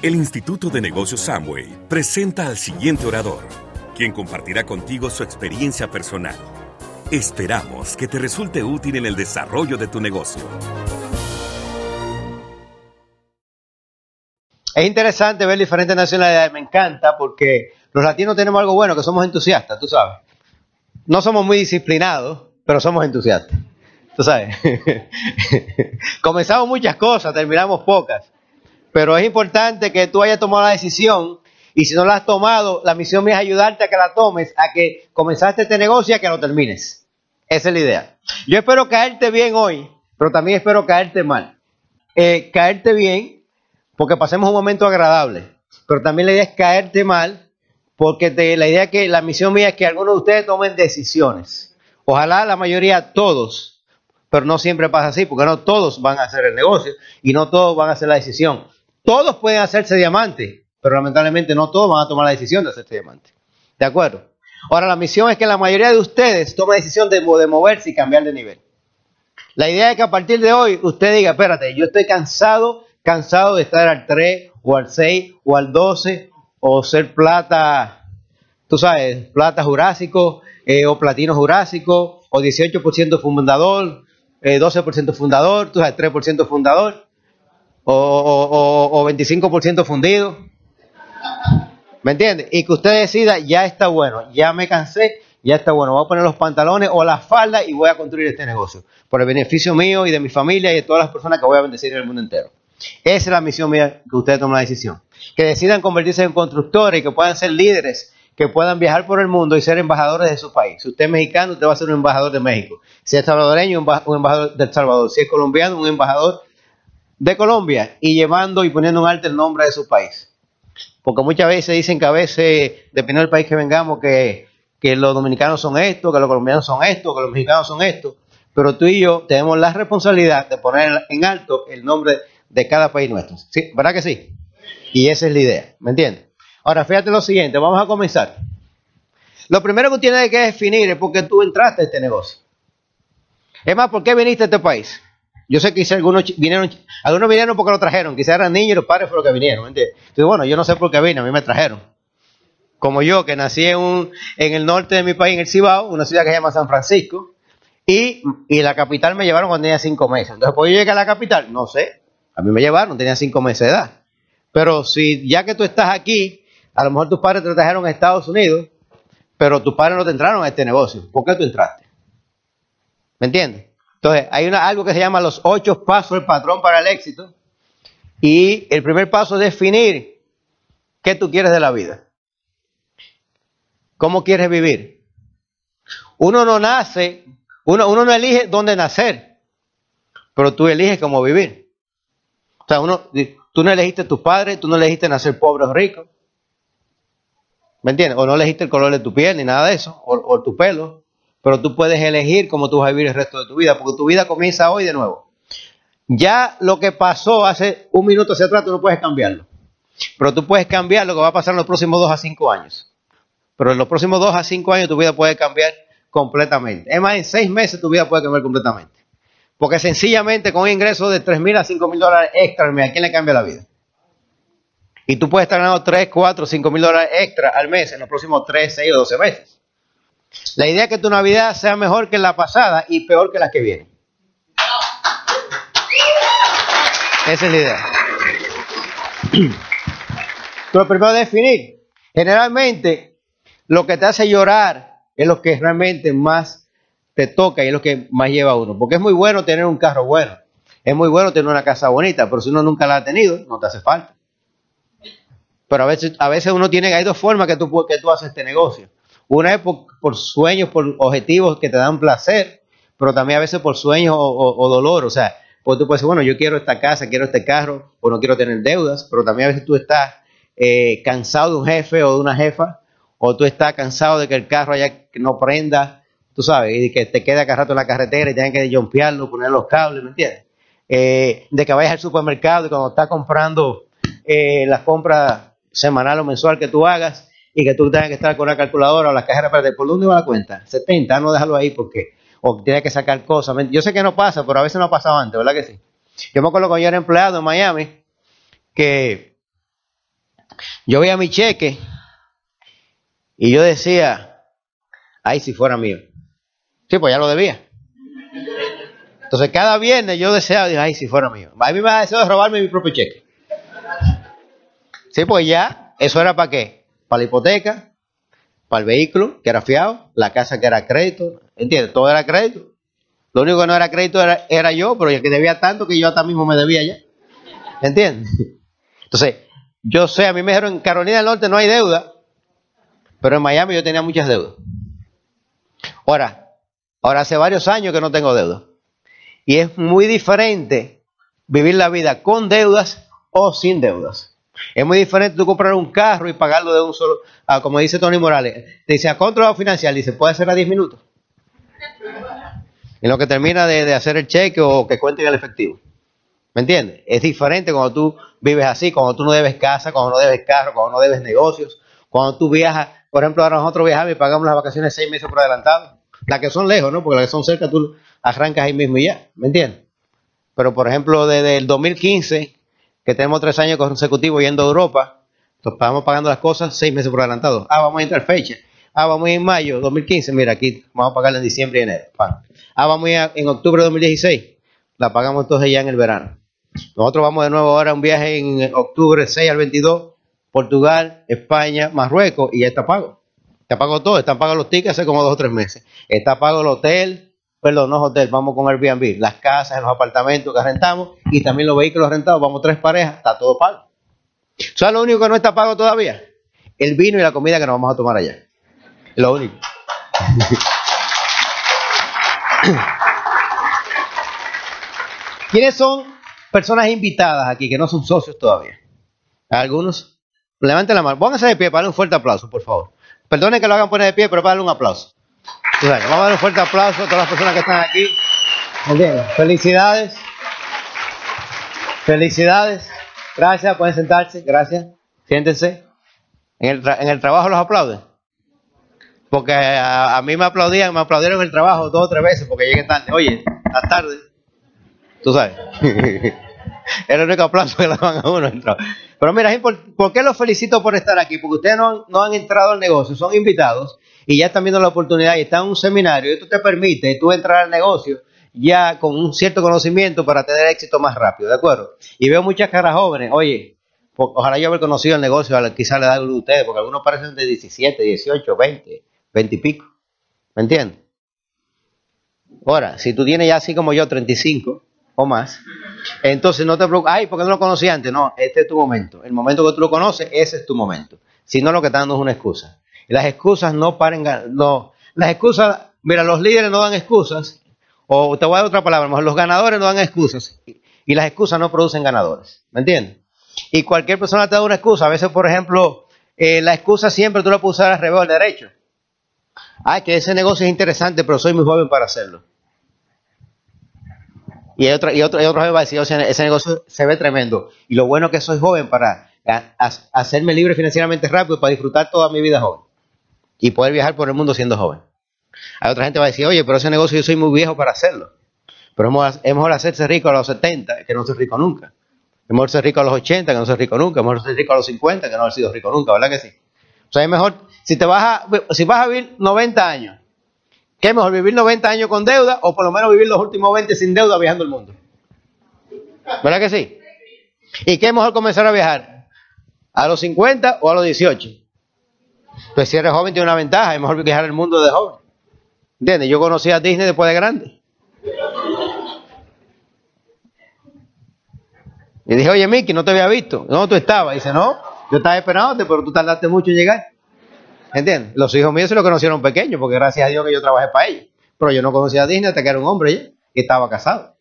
El Instituto de Negocios Samway presenta al siguiente orador, quien compartirá contigo su experiencia personal. Esperamos que te resulte útil en el desarrollo de tu negocio. Es interesante ver diferentes nacionalidades, me encanta porque los latinos tenemos algo bueno, que somos entusiastas, tú sabes. No somos muy disciplinados, pero somos entusiastas. Tú sabes. Comenzamos muchas cosas, terminamos pocas. Pero es importante que tú hayas tomado la decisión y si no la has tomado, la misión mía es ayudarte a que la tomes, a que comenzaste este negocio y a que lo termines. Esa es la idea. Yo espero caerte bien hoy, pero también espero caerte mal. Eh, caerte bien porque pasemos un momento agradable, pero también la idea es caerte mal porque la idea que la misión mía es que algunos de ustedes tomen decisiones. Ojalá la mayoría, todos, pero no siempre pasa así, porque no todos van a hacer el negocio y no todos van a hacer la decisión. Todos pueden hacerse diamante, pero lamentablemente no todos van a tomar la decisión de hacerse diamante. ¿De acuerdo? Ahora, la misión es que la mayoría de ustedes tome la decisión de, moverse y cambiar de nivel. La idea es que a partir de hoy usted diga, espérate, yo estoy cansado, cansado de estar al 3 o al 6 o al 12 o ser plata, tú sabes, plata jurásico eh, o platino jurásico o 18% fundador, 12% eh, fundador, tú sabes, 3% fundador o, 25% fundido. ¿Me entiendes? Y que usted decida, ya está bueno, ya me cansé, ya está bueno, voy a poner los pantalones o la falda y voy a construir este negocio. Por el beneficio mío y de mi familia y de todas las personas que voy a bendecir en el mundo entero. Esa es la misión mía que ustedes tomen la decisión. Que decidan convertirse en constructores que puedan ser líderes, que puedan viajar por el mundo y ser embajadores de su país. Si usted es mexicano, usted va a ser un embajador de México. Si es salvadoreño, un embajador de El Salvador. Si es colombiano, un embajador de Colombia y llevando y poniendo un alto el nombre de su país. Porque muchas veces dicen que a veces, dependiendo del país que vengamos, que, que los dominicanos son esto, que los colombianos son esto, que los mexicanos son esto. Pero tú y yo tenemos la responsabilidad de poner en alto el nombre de cada país nuestro. ¿Sí? ¿Verdad que sí? Y esa es la idea, ¿me entiendes? Ahora, fíjate lo siguiente, vamos a comenzar. Lo primero que tienes que definir es por qué tú entraste a este negocio. Es más, ¿por qué viniste a este país? Yo sé que algunos vinieron, algunos vinieron porque lo trajeron, quizás eran niños y los padres fueron los que vinieron. Entonces, bueno, yo no sé por qué vine, a mí me trajeron. Como yo, que nací en, un, en el norte de mi país, en el Cibao, una ciudad que se llama San Francisco, y, y la capital me llevaron cuando tenía cinco meses. Entonces, ¿por qué yo llegué a la capital? No sé. A mí me llevaron, tenía cinco meses de edad. Pero si ya que tú estás aquí, a lo mejor tus padres te trajeron a Estados Unidos, pero tus padres no te entraron a este negocio. ¿Por qué tú entraste? ¿Me entiendes? Entonces, hay una, algo que se llama los ocho pasos del patrón para el éxito. Y el primer paso es definir qué tú quieres de la vida. ¿Cómo quieres vivir? Uno no nace, uno, no elige dónde nacer, pero tú eliges cómo vivir. O sea, uno, tú no elegiste tus padres, tú no elegiste nacer pobre o rico. ¿Me entiendes? O no elegiste el color de tu piel ni nada de eso, o, o tu pelo pero tú puedes elegir cómo tú vas a vivir el resto de tu vida, porque tu vida comienza hoy de nuevo. Ya lo que pasó hace un minuto hacia atrás, tú no puedes cambiarlo. Pero tú puedes cambiar lo que va a pasar en los próximos dos a cinco años. Pero en los próximos dos a cinco años tu vida puede cambiar completamente. Es más, en seis meses tu vida puede cambiar completamente. Porque sencillamente con un ingreso de tres mil a cinco mil dólares extra al mes, ¿a quién le cambia la vida? Y tú puedes estar ganando 3, 4, 5 mil dólares extra al mes en los próximos 3, 6 o 12 meses. La idea es que tu Navidad sea mejor que la pasada y peor que la que viene. Esa es la idea. Pero primero definir. Generalmente, lo que te hace llorar es lo que realmente más te toca y es lo que más lleva a uno. Porque es muy bueno tener un carro bueno. Es muy bueno tener una casa bonita, pero si uno nunca la ha tenido, no te hace falta. Pero a veces, a veces uno tiene, hay dos formas que tú, que tú haces este negocio. Una es por, sueños, por objetivos que te dan placer, pero también a veces por sueños o, dolor. O sea, pues tú puedes decir, bueno, yo quiero esta casa, quiero este carro, o no quiero tener deudas, pero también a veces tú estás eh, cansado de un jefe o de una jefa, o tú estás cansado de que el carro haya no prenda, tú sabes, y que te quede acá rato en la carretera y tengas que jumpearlo, poner los cables, ¿me entiendes? Eh, de que vayas al supermercado y cuando estás comprando eh, la compra semanal o mensual que tú hagas, y que tú tengas que estar con la calculadora o la cajera para ¿por dónde va la cuenta? 70, no déjalo ahí porque, o tienes que sacar cosas. Yo sé que no pasa, pero a veces no ha pasado antes, ¿verdad que sí? Yo me acuerdo cuando yo era empleado en Miami, que Yo veía mi cheque y yo decía, ay, si fuera mío. Sí, pues ya lo debía. Entonces cada viernes yo deseaba, ay, si fuera mío. A mí me ha deseado robarme mi propio cheque. Sí, pues ya, eso era para qué? Para la hipoteca, para el vehículo, que era fiado, la casa que era crédito, ¿entiendes? Todo era crédito. Lo único que no era crédito era, yo, pero el que debía tanto que yo hasta mismo me debía ya. ¿Entiendes? Entonces, yo sé, a mí me dijeron, en Carolina del Norte no hay deuda, pero en Miami yo tenía muchas deudas. Ahora, ahora hace varios años que no tengo deuda. Y es muy diferente vivir la vida con deudas o sin deudas. Es muy diferente tú comprar un carro y pagarlo de un solo, ah, como dice Tony Morales, te dice a controlado financiar, dice, puede ser a 10 minutos. En lo que termina de, hacer el cheque o que cuenten el efectivo. ¿Me entiendes? Es diferente cuando tú vives así, cuando tú no debes casa, cuando no debes carro, cuando no debes negocios, cuando tú viajas, por ejemplo, ahora nosotros viajamos y pagamos las vacaciones seis meses por adelantado. Las que son lejos, ¿no? Porque las que son cerca tú arrancas ahí mismo y ya, ¿me entiendes? Pero por ejemplo, desde el 2015, que tenemos tres años consecutivos yendo a Europa, nos pagamos pagando las cosas seis meses por adelantado. Ah, vamos a entrar fecha. Ah, vamos en mayo 2015, mira, aquí vamos a pagarla en diciembre y enero. Ah, vamos en octubre de 2016, la pagamos entonces ya en el verano. Nosotros vamos de nuevo ahora a un viaje en octubre 6 al 22, Portugal, España, Marruecos, y ya está pago. Está pago todo, están pagos los tickets hace como dos o tres meses. Está pago el hotel, perdón, no hotel, vamos con Airbnb, las casas, los apartamentos que rentamos y también los vehículos rentados, vamos tres parejas, está todo pago. ¿Sabes lo único que no está pago todavía? El vino y la comida que nos vamos a tomar allá. Lo único. ¿Quiénes son personas invitadas aquí que no son socios todavía? Algunos. Levanten la mano. Pónganse de pie para darle un fuerte aplauso, por favor. Perdonen que lo hagan poner de pie, pero para darle un aplauso vamos a dar un fuerte aplauso a todas las personas que están aquí. Felicidades. Felicidades. Gracias, pueden sentarse. Gracias. Siéntense. En el, trabajo los aplauden. Porque a, mí me aplaudían, me aplaudieron en el trabajo dos o tres veces porque llegué tarde. Oye, a tarde. Tú sabes. Era el único aplauso que le daban a uno. Pero mira, ¿por qué los felicito por estar aquí? Porque ustedes no, no han entrado al negocio, son invitados y ya están viendo la oportunidad y están en un seminario, esto te permite tú entrar al negocio ya con un cierto conocimiento para tener éxito más rápido, ¿de acuerdo? Y veo muchas caras jóvenes, oye, ojalá yo haber conocido el negocio, quizás le da de ustedes, porque algunos parecen de 17, 18, 20, 20 y pico, ¿me entiendes? Ahora, si tú tienes ya así como yo 35 o más, entonces no te preocupes, ay, porque no lo conocí antes, no, este es tu momento, el momento que tú lo conoces, ese es tu momento, si no lo que está dando es una excusa. Y las excusas no paren, no, las excusas, mira, los líderes no dan excusas, o te voy a dar otra palabra, los ganadores no dan excusas, y las excusas no producen ganadores, ¿me entiendes? Y cualquier persona te da una excusa, a veces, por ejemplo, eh, la excusa siempre tú la puedes usar al revés al derecho. Ay, que ese negocio es interesante, pero soy muy joven para hacerlo. Y hay otro, y y va a decir, o sea, ese negocio se ve tremendo. Y lo bueno que soy joven para hacerme libre financieramente rápido, para disfrutar toda mi vida joven y poder viajar por el mundo siendo joven. Hay otra gente que va a decir, oye, pero ese negocio yo soy muy viejo para hacerlo. Pero es mejor hacerse rico a los 70 que no ser rico nunca. Es mejor ser rico a los 80 que no ser rico nunca. Es mejor ser rico a los 50 que no haber sido rico nunca, ¿verdad que sí? O sea, es mejor, si te vas a, si vas a vivir 90 años, ¿qué es mejor vivir 90 años con deuda o por lo menos vivir los últimos 20 sin deuda viajando el mundo? ¿Verdad que sí? ¿Y qué es mejor comenzar a viajar? ¿A los 50 o a los 18? Pues si eres joven tiene una ventaja, es mejor viajar el mundo de joven. ¿Entiendes? Yo conocí a Disney después de grande. Y dije, oye, Mickey, no te había visto. No, tú estabas. dice, no, yo estaba esperándote, pero tú tardaste mucho en llegar. ¿Entiendes? Los hijos míos se lo conocieron pequeños, porque gracias a Dios que yo trabajé para ellos. Pero yo no conocía a Disney hasta que era un hombre ya, y estaba casado.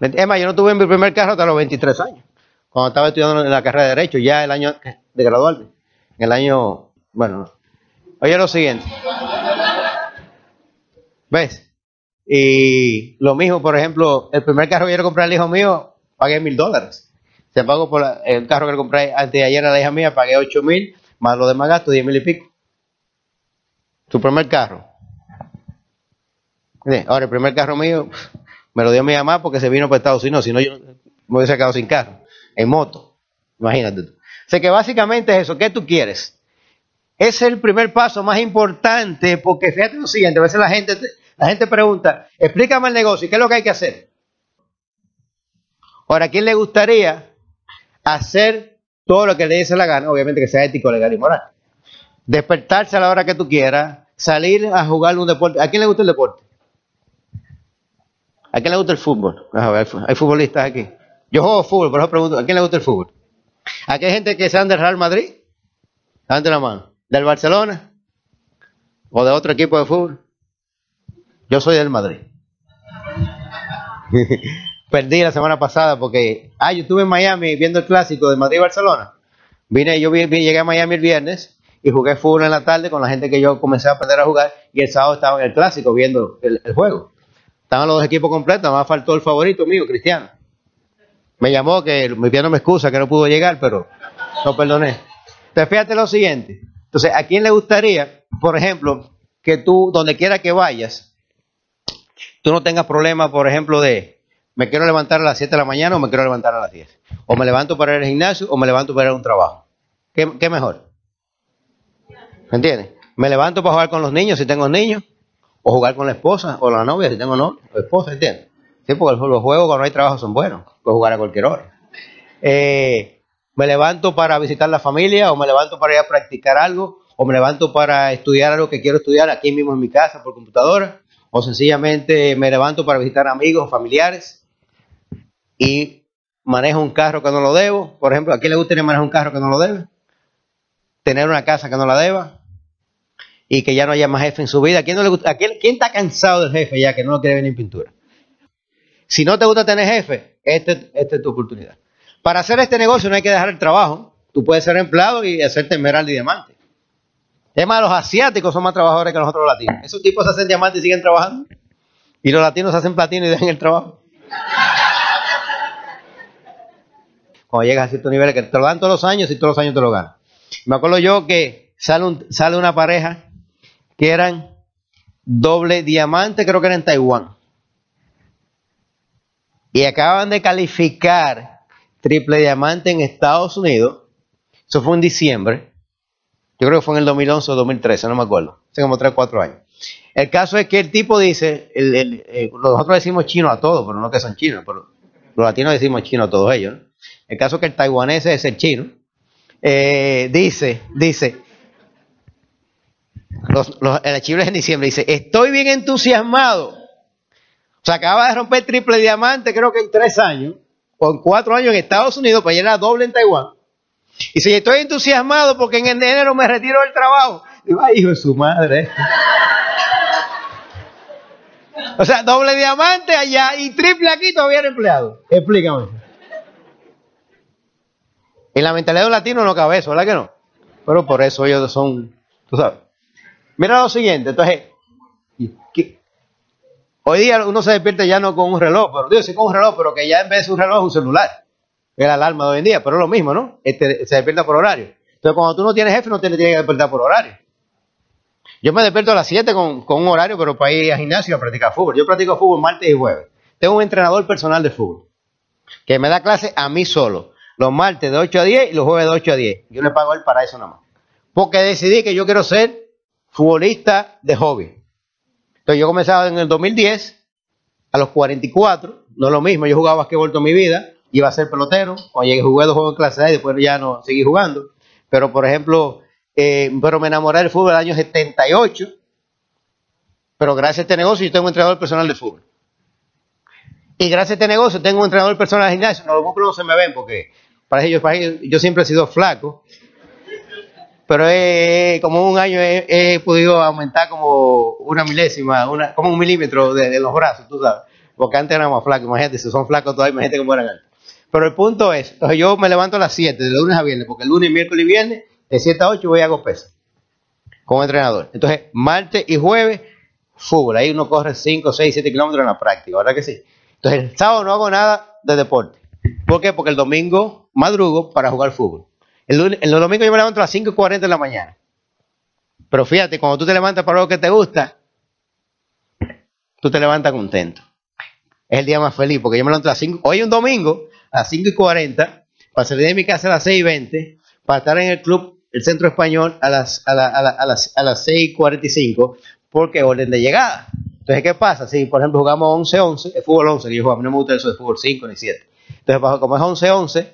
Es más, yo no tuve mi primer carro hasta los 23 años, cuando estaba estudiando en la carrera de Derecho, ya el año de graduarme en el año, bueno, oye lo siguiente. ¿Ves? Y lo mismo, por ejemplo, el primer carro que quiero comprar al hijo mío, pagué mil dólares. Se pagó por el carro que le compré antes de ayer a la hija mía, pagué ocho mil, más lo demás gasto, diez mil y pico. Su primer carro. Ahora, el primer carro mío me lo dio mi mamá porque se vino para Estados Unidos, si no yo me hubiese quedado sin carro, en moto. Imagínate sea que básicamente es eso. ¿Qué tú quieres? Es el primer paso más importante porque fíjate lo siguiente, a veces la gente, la gente pregunta, explícame el negocio, ¿qué es lo que hay que hacer? Ahora, ¿a quién le gustaría hacer todo lo que le dice la gana? Obviamente que sea ético, legal y moral. Despertarse a la hora que tú quieras, salir a jugar un deporte. ¿A quién le gusta el deporte? ¿A quién le gusta el fútbol? hay futbolistas aquí. Yo juego fútbol, por eso pregunto, ¿a quién le gusta el fútbol? ¿A qué gente que sean del Real Madrid? Levante la mano. ¿Del Barcelona? ¿O de otro equipo de fútbol? Yo soy del Madrid. Perdí la semana pasada porque, ah, yo estuve en Miami viendo el clásico de Madrid-Barcelona. Vine, yo llegué a Miami el viernes y jugué fútbol en la tarde con la gente que yo comencé a aprender a jugar y el sábado estaba en el clásico viendo el, juego. Estaban los dos equipos completos, más faltó el favorito mío, Cristiano. Me llamó que mi no me excusa que no pudo llegar, pero no perdoné. Entonces fíjate lo siguiente. Entonces, ¿a quién le gustaría, por ejemplo, que tú, donde quiera que vayas, tú no tengas problemas, por ejemplo, de me quiero levantar a las 7 de la mañana o me quiero levantar a las 10? O me levanto para ir al gimnasio o me levanto para ir a un trabajo. ¿Qué, qué mejor? ¿Me entiendes? Me levanto para jugar con los niños si tengo niños, o jugar con la esposa o la novia si tengo novia o esposa, ¿entiendes? Sí, porque los juegos cuando hay trabajo son buenos, puedo jugar a cualquier hora. Eh, me levanto para visitar la familia, o me levanto para ir a practicar algo, o me levanto para estudiar algo que quiero estudiar aquí mismo en mi casa por computadora, o sencillamente me levanto para visitar amigos o familiares y manejo un carro que no lo debo. Por ejemplo, ¿a quién le gustaría manejar un carro que no lo debe? Tener una casa que no la deba y que ya no haya más jefe en su vida. quién, no le gusta, quién, quién está cansado del jefe ya que no lo quiere ver en pintura? Si no te gusta tener jefe, este, esta es tu oportunidad. Para hacer este negocio no hay que dejar el trabajo. Tú puedes ser empleado y hacerte esmeralda y diamante. Es más, los asiáticos son más trabajadores que nosotros los latinos. Esos tipos hacen diamante y siguen trabajando. Y los latinos hacen platino y dejan el trabajo. Cuando llegas a ciertos niveles que te lo dan todos los años y todos los años te lo ganan. Me acuerdo yo que sale, sale una pareja que eran doble diamante, creo que era en Taiwán y acaban de calificar triple diamante en Estados Unidos. Eso fue en diciembre. Yo creo que fue en el 2011 o 2013, no me acuerdo. Hace como 3 o 4 años. El caso es que el tipo dice, nosotros decimos chino a todos, pero no que son chinos, pero los latinos decimos chino a todos ellos. El caso es que el taiwanés es el chino. Eh, dice, dice, los, los, el archivo es en diciembre, dice, estoy bien entusiasmado se acaba de romper triple diamante, creo que en tres años, o en cuatro años en Estados Unidos, para llenar doble en Taiwán. Y si estoy entusiasmado porque en enero me retiro del trabajo. Digo, ay, hijo de su madre. o sea, doble diamante allá y triple aquí todavía era empleado. Explícame. En la mentalidad de un latino no cabe eso, ¿verdad que no? Pero por eso ellos son, tú sabes. Mira lo siguiente, entonces, Hoy día uno se despierta ya no con un reloj, pero digo, sí con un reloj, pero que ya en vez de un reloj es un celular. Es la alarma de hoy en día, pero es lo mismo, ¿no? Este, se despierta por horario. Entonces, cuando tú no tienes jefe, no te tienes que despertar por horario. Yo me despierto a las 7 con, un horario, pero para ir al gimnasio a practicar fútbol. Yo practico fútbol martes y jueves. Tengo un entrenador personal de fútbol que me da clase a mí solo. Los martes de 8 a 10 y los jueves de 8 a 10. Yo le pago a él para eso nada más. Porque decidí que yo quiero ser futbolista de hobby. Entonces yo comenzaba en el 2010, a los 44, no es lo mismo, yo jugaba basquetbol toda mi vida, iba a ser pelotero, cuando llegué jugué dos juegos en clase A y después ya no seguí jugando. Pero por ejemplo, eh, pero me enamoré del fútbol en el año 78, pero gracias a este negocio yo tengo un entrenador personal de fútbol. Y gracias a este negocio tengo un entrenador personal de gimnasio. Los músculos no se me ven porque para ellos, yo siempre he sido flaco pero como un año he, podido aumentar como una milésima, una, como un milímetro de, los brazos, tú sabes. Porque antes era más flaco, imagínate, si son flacos todavía, imagínate cómo eran antes. Pero el punto es, yo me levanto a las 7, de lunes a viernes, porque el lunes, miércoles y viernes, de 7 a 8 voy a hago pesas, como entrenador. Entonces, martes y jueves, fútbol. Ahí uno corre 5, 6, 7 kilómetros en la práctica, ¿verdad que sí? Entonces, el sábado no hago nada de deporte. ¿Por qué? Porque el domingo madrugo para jugar fútbol. El, el domingo yo me levanto a las 5 y 40 de la mañana. Pero fíjate, cuando tú te levantas para lo que te gusta, tú te levantas contento. Es el día más feliz, porque yo me levanto a las 5, hoy es un domingo, a las 5 y 40, para salir de mi casa a las 6.20, para estar en el club, el centro español, a las, a, la, a, la, a las, a las 6.45, porque orden de llegada. Entonces, ¿qué pasa? Si, por ejemplo, jugamos 11-11, el fútbol 11, que yo juego, a mí no me gusta eso de fútbol 5 ni 7. Entonces, como es 11-11,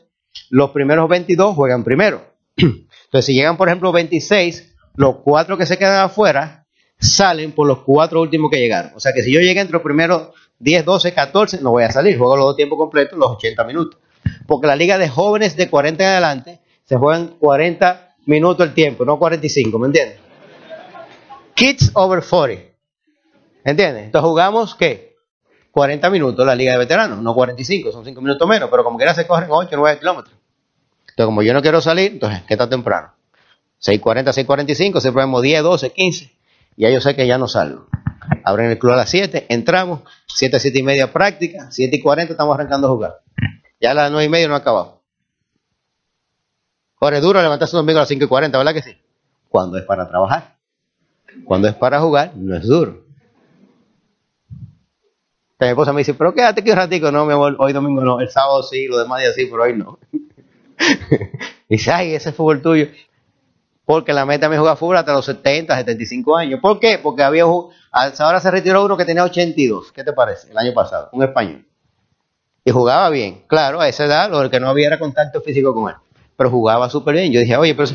los primeros 22 juegan primero. Entonces, si llegan, por ejemplo, 26, los cuatro que se quedan afuera salen por los cuatro últimos que llegaron. O sea que si yo llegué entre los primeros 10, 12, 14, no voy a salir. Juego los dos tiempos completos, los 80 minutos. Porque la liga de jóvenes de 40 en adelante se juegan 40 minutos el tiempo, no 45, ¿me entiendes? Kids over 40. ¿Entiendes? Entonces jugamos, ¿qué? 40 minutos la liga de veteranos, no 45, son 5 minutos menos, pero como quiera se corren 8, 9 kilómetros. Entonces, como yo no quiero salir, entonces, ¿qué está temprano? 6.40, 6.45, siempre vemos 10, 12, 15. Ya yo sé que ya no salgo. Abren el club a las 7, entramos, 7, 7 y media práctica, 7 y 40 estamos arrancando a jugar. Ya a las 9 y media no ha acabado. Ahora es duro levantarse un domingo a las 5 y 40, ¿verdad que sí? Cuando es para trabajar. Cuando es para jugar, no es duro. Mi esposa me dice, pero quédate aquí un ratico. No, mi amor, hoy domingo no. El sábado sí, los demás días sí, pero hoy no. dice, ay, ese fútbol tuyo. Porque la meta me jugar fútbol hasta los 70, 75 años. ¿Por qué? Porque había ahora se retiró uno que tenía 82. ¿Qué te parece? El año pasado, un español. Y jugaba bien. Claro, a esa edad lo que no había era contacto físico con él. Pero jugaba súper bien. Yo dije, oye, pero...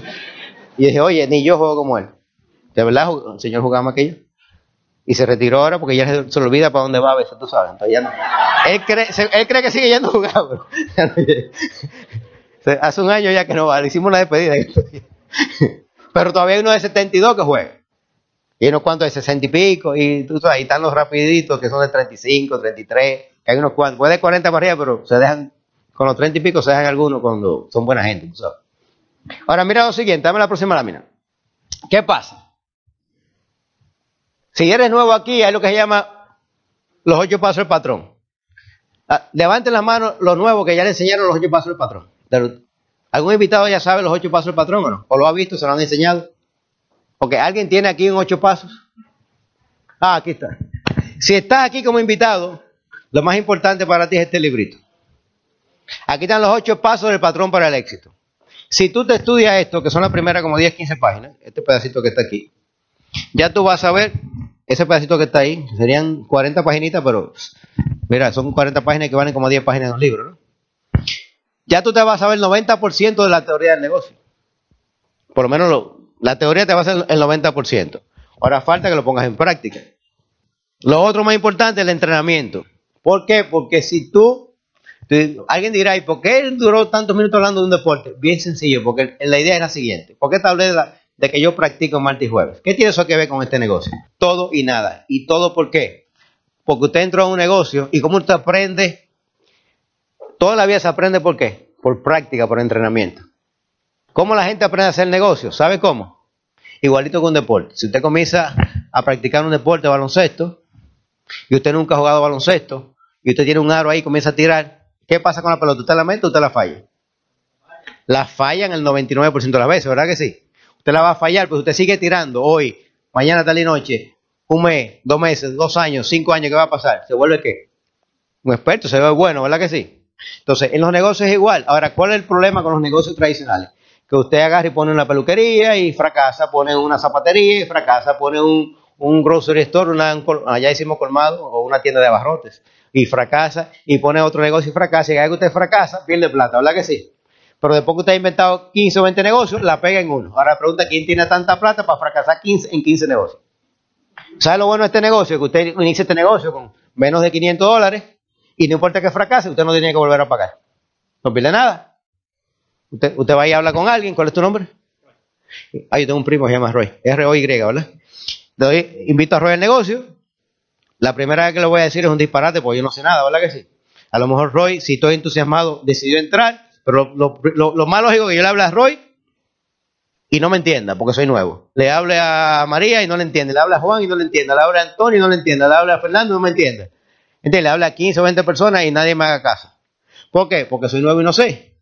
Y dije, oye, ni yo juego como él. ¿De verdad el señor jugaba más que yo? Y se retiró ahora porque ya se, le olvida para dónde va a veces, tú sabes. Entonces ya no. Él cree, él cree que sigue yendo a hace un año ya que no va, le hicimos una despedida. pero todavía hay uno de 72 que juega. Y unos cuantos de 60 y pico, y tú sabes, ahí están los rapiditos que son de 35, 33, que hay unos cuantos, puede de 40 para arriba, pero se dejan, con los 30 y pico se dejan algunos cuando son buena gente, sabes. Ahora mira lo siguiente, dame la próxima lámina. ¿Qué pasa? Si eres nuevo aquí, hay lo que se llama los ocho pasos del patrón. Ah, levanten las manos los nuevos que ya le enseñaron los ocho pasos del patrón. ¿Algún invitado ya sabe los ocho pasos del patrón o no? ¿O lo ha visto? ¿Se lo han enseñado? Ok, ¿alguien tiene aquí un ocho pasos? Ah, aquí está. Si estás aquí como invitado, lo más importante para ti es este librito. Aquí están los ocho pasos del patrón para el éxito. Si tú te estudias esto, que son las primeras como 10, 15 páginas, este pedacito que está aquí, ya tú vas a ver ese pedacito que está ahí, serían 40 paginitas, pero mira, son 40 páginas que valen como 10 páginas de un libro, ¿no? Ya tú te vas a ver el 90% de la teoría del negocio. Por lo menos la teoría te va a ser el 90%. Ahora falta que lo pongas en práctica. Lo otro más importante es el entrenamiento. ¿Por qué? Porque si tú, alguien dirá, ¿y por qué duró tantos minutos hablando de un deporte? Bien sencillo, porque la idea es la siguiente. ¿Por qué vez la, de que yo practico martes y jueves. ¿Qué tiene eso que ver con este negocio? Todo y nada. ¿Y todo por qué? Porque usted entró a un negocio y cómo usted aprende, toda la vida se aprende por qué? Por práctica, por entrenamiento. ¿Cómo la gente aprende a hacer negocio? ¿Sabe cómo? Igualito que un deporte. Si usted comienza a practicar un deporte baloncesto y usted nunca ha jugado baloncesto y usted tiene un aro ahí y comienza a tirar, ¿qué pasa con la pelota? ¿Usted la mete o usted la falla? La falla en el 99% de las veces, ¿verdad que sí? Usted la va a fallar, pues usted sigue tirando hoy, mañana, tal y noche, un mes, dos meses, dos años, cinco años, ¿qué va a pasar? ¿Se vuelve qué? Un experto, se ve bueno, ¿verdad que sí? Entonces, en los negocios es igual. Ahora, ¿cuál es el problema con los negocios tradicionales? Que usted agarra y pone una peluquería y fracasa, pone una zapatería y fracasa, pone un, un grocery store, una, allá hicimos colmado, o una tienda de abarrotes, y fracasa, y pone otro negocio y fracasa, y cada vez que usted fracasa, pierde plata, ¿verdad que sí? Pero después que usted ha inventado 15 o 20 negocios, la pega en uno. Ahora pregunta quién tiene tanta plata para fracasar 15 en 15 negocios. ¿Sabe lo bueno de este negocio? Que usted inicia este negocio con menos de 500 dólares y no importa que fracase, usted no tiene que volver a pagar. No pierde nada. Usted, usted va y habla con alguien, ¿cuál es tu nombre? Ah, yo tengo un primo que se llama Roy, R-O-Y, ¿verdad? Le invito a Roy al negocio. La primera vez que le voy a decir es un disparate, porque yo no sé nada, ¿verdad que sí? A lo mejor Roy, si estoy entusiasmado, decidió entrar pero lo, más lógico es que yo le hable a Roy y no me entienda, porque soy nuevo. Le hable a María y no le entiende. Le habla a Juan y no le entiende. Le habla a Antonio y no le entiende. Le habla a Fernando y no me entiende. Le habla a 15 o 20 personas y nadie me haga caso. ¿Por qué? Porque soy nuevo y no sé.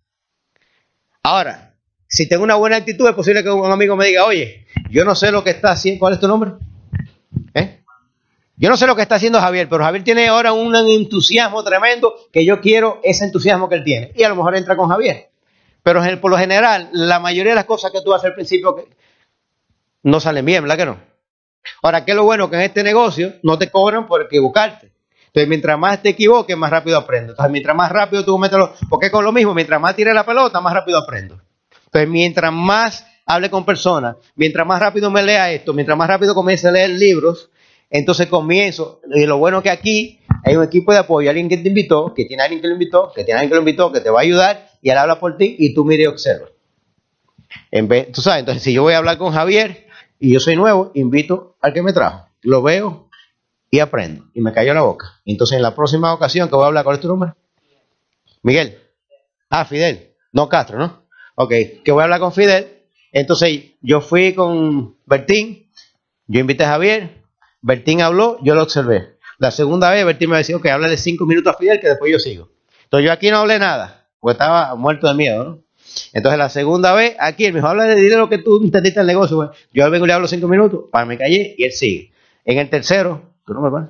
Ahora, si tengo una buena actitud, es posible que un amigo me diga, oye, yo no sé lo que está haciendo. ¿Cuál es tu nombre? Yo no sé lo que está haciendo Javier, pero Javier tiene ahora un entusiasmo tremendo que yo quiero ese entusiasmo que él tiene. Y a lo mejor entra con Javier. Pero por lo general, la mayoría de las cosas que tú haces al principio no salen bien, ¿verdad que no? Ahora, ¿qué es lo bueno? Que en este negocio no te cobran por equivocarte. Entonces, mientras más te equivoques, más rápido aprendo. Entonces, mientras más rápido tú metes los... Porque con lo mismo, mientras más tire la pelota, más rápido aprendo. Entonces, mientras más hable con personas, mientras más rápido me lea esto, mientras más rápido comience a leer libros, entonces comienzo. Y lo bueno que aquí hay un equipo de apoyo, alguien que te invitó, que tiene alguien que lo invitó, que tiene alguien que lo invitó, que te va a ayudar, y él habla por ti y tú mire y observa. En vez, tú sabes, entonces si yo voy a hablar con Javier y yo soy nuevo, invito al que me trajo. Lo veo y aprendo. Y me cayó la boca. Entonces en la próxima ocasión que voy a hablar, ¿cuál es tu nombre? Miguel. Ah, Fidel. No Castro, ¿no? Ok, que voy a hablar con Fidel. Entonces yo fui con Bertín, yo invité a Javier, Bertín habló, yo lo observé. La segunda vez Bertín me decía, ok, háblale cinco minutos a Fidel que después yo sigo. Entonces yo aquí no hablé nada, porque estaba muerto de miedo, ¿no? Entonces la segunda vez, aquí él me dijo, habla de dinero que tú entendiste el negocio. Yo vengo y le hablo cinco minutos, para me callé y él sigue. En el tercero, ¿tu nombre,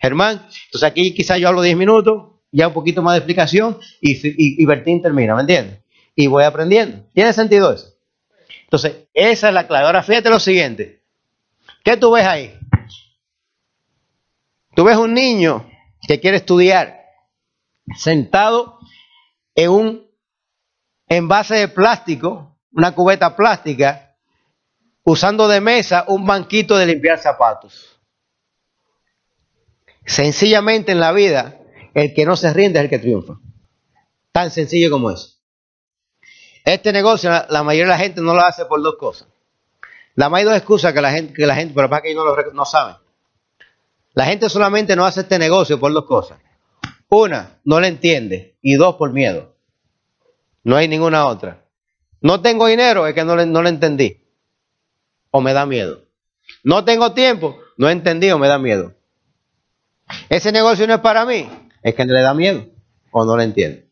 Germán. Entonces aquí quizás yo hablo diez minutos, ya un poquito más de explicación y, y, y Bertín termina, ¿me entiendes? Y voy aprendiendo. ¿Tiene sentido eso? Entonces, esa es la clave. Ahora fíjate lo siguiente. ¿Qué tú ves ahí? Tú ves un niño que quiere estudiar sentado en un envase de plástico, una cubeta plástica, usando de mesa un banquito de limpiar zapatos. Sencillamente en la vida, el que no se rinde es el que triunfa. Tan sencillo como eso. Este negocio, la, mayoría de la gente no lo hace por dos cosas. La hay dos excusas que la gente, que la gente, pero para que no lo no saben. La gente solamente no hace este negocio por dos cosas. Una, no le entiende. Y dos, por miedo. No hay ninguna otra. No tengo dinero, es que no le, no le entendí. O me da miedo. No tengo tiempo, no he entendido, me da miedo. Ese negocio no es para mí, es que le da miedo o no le entiende.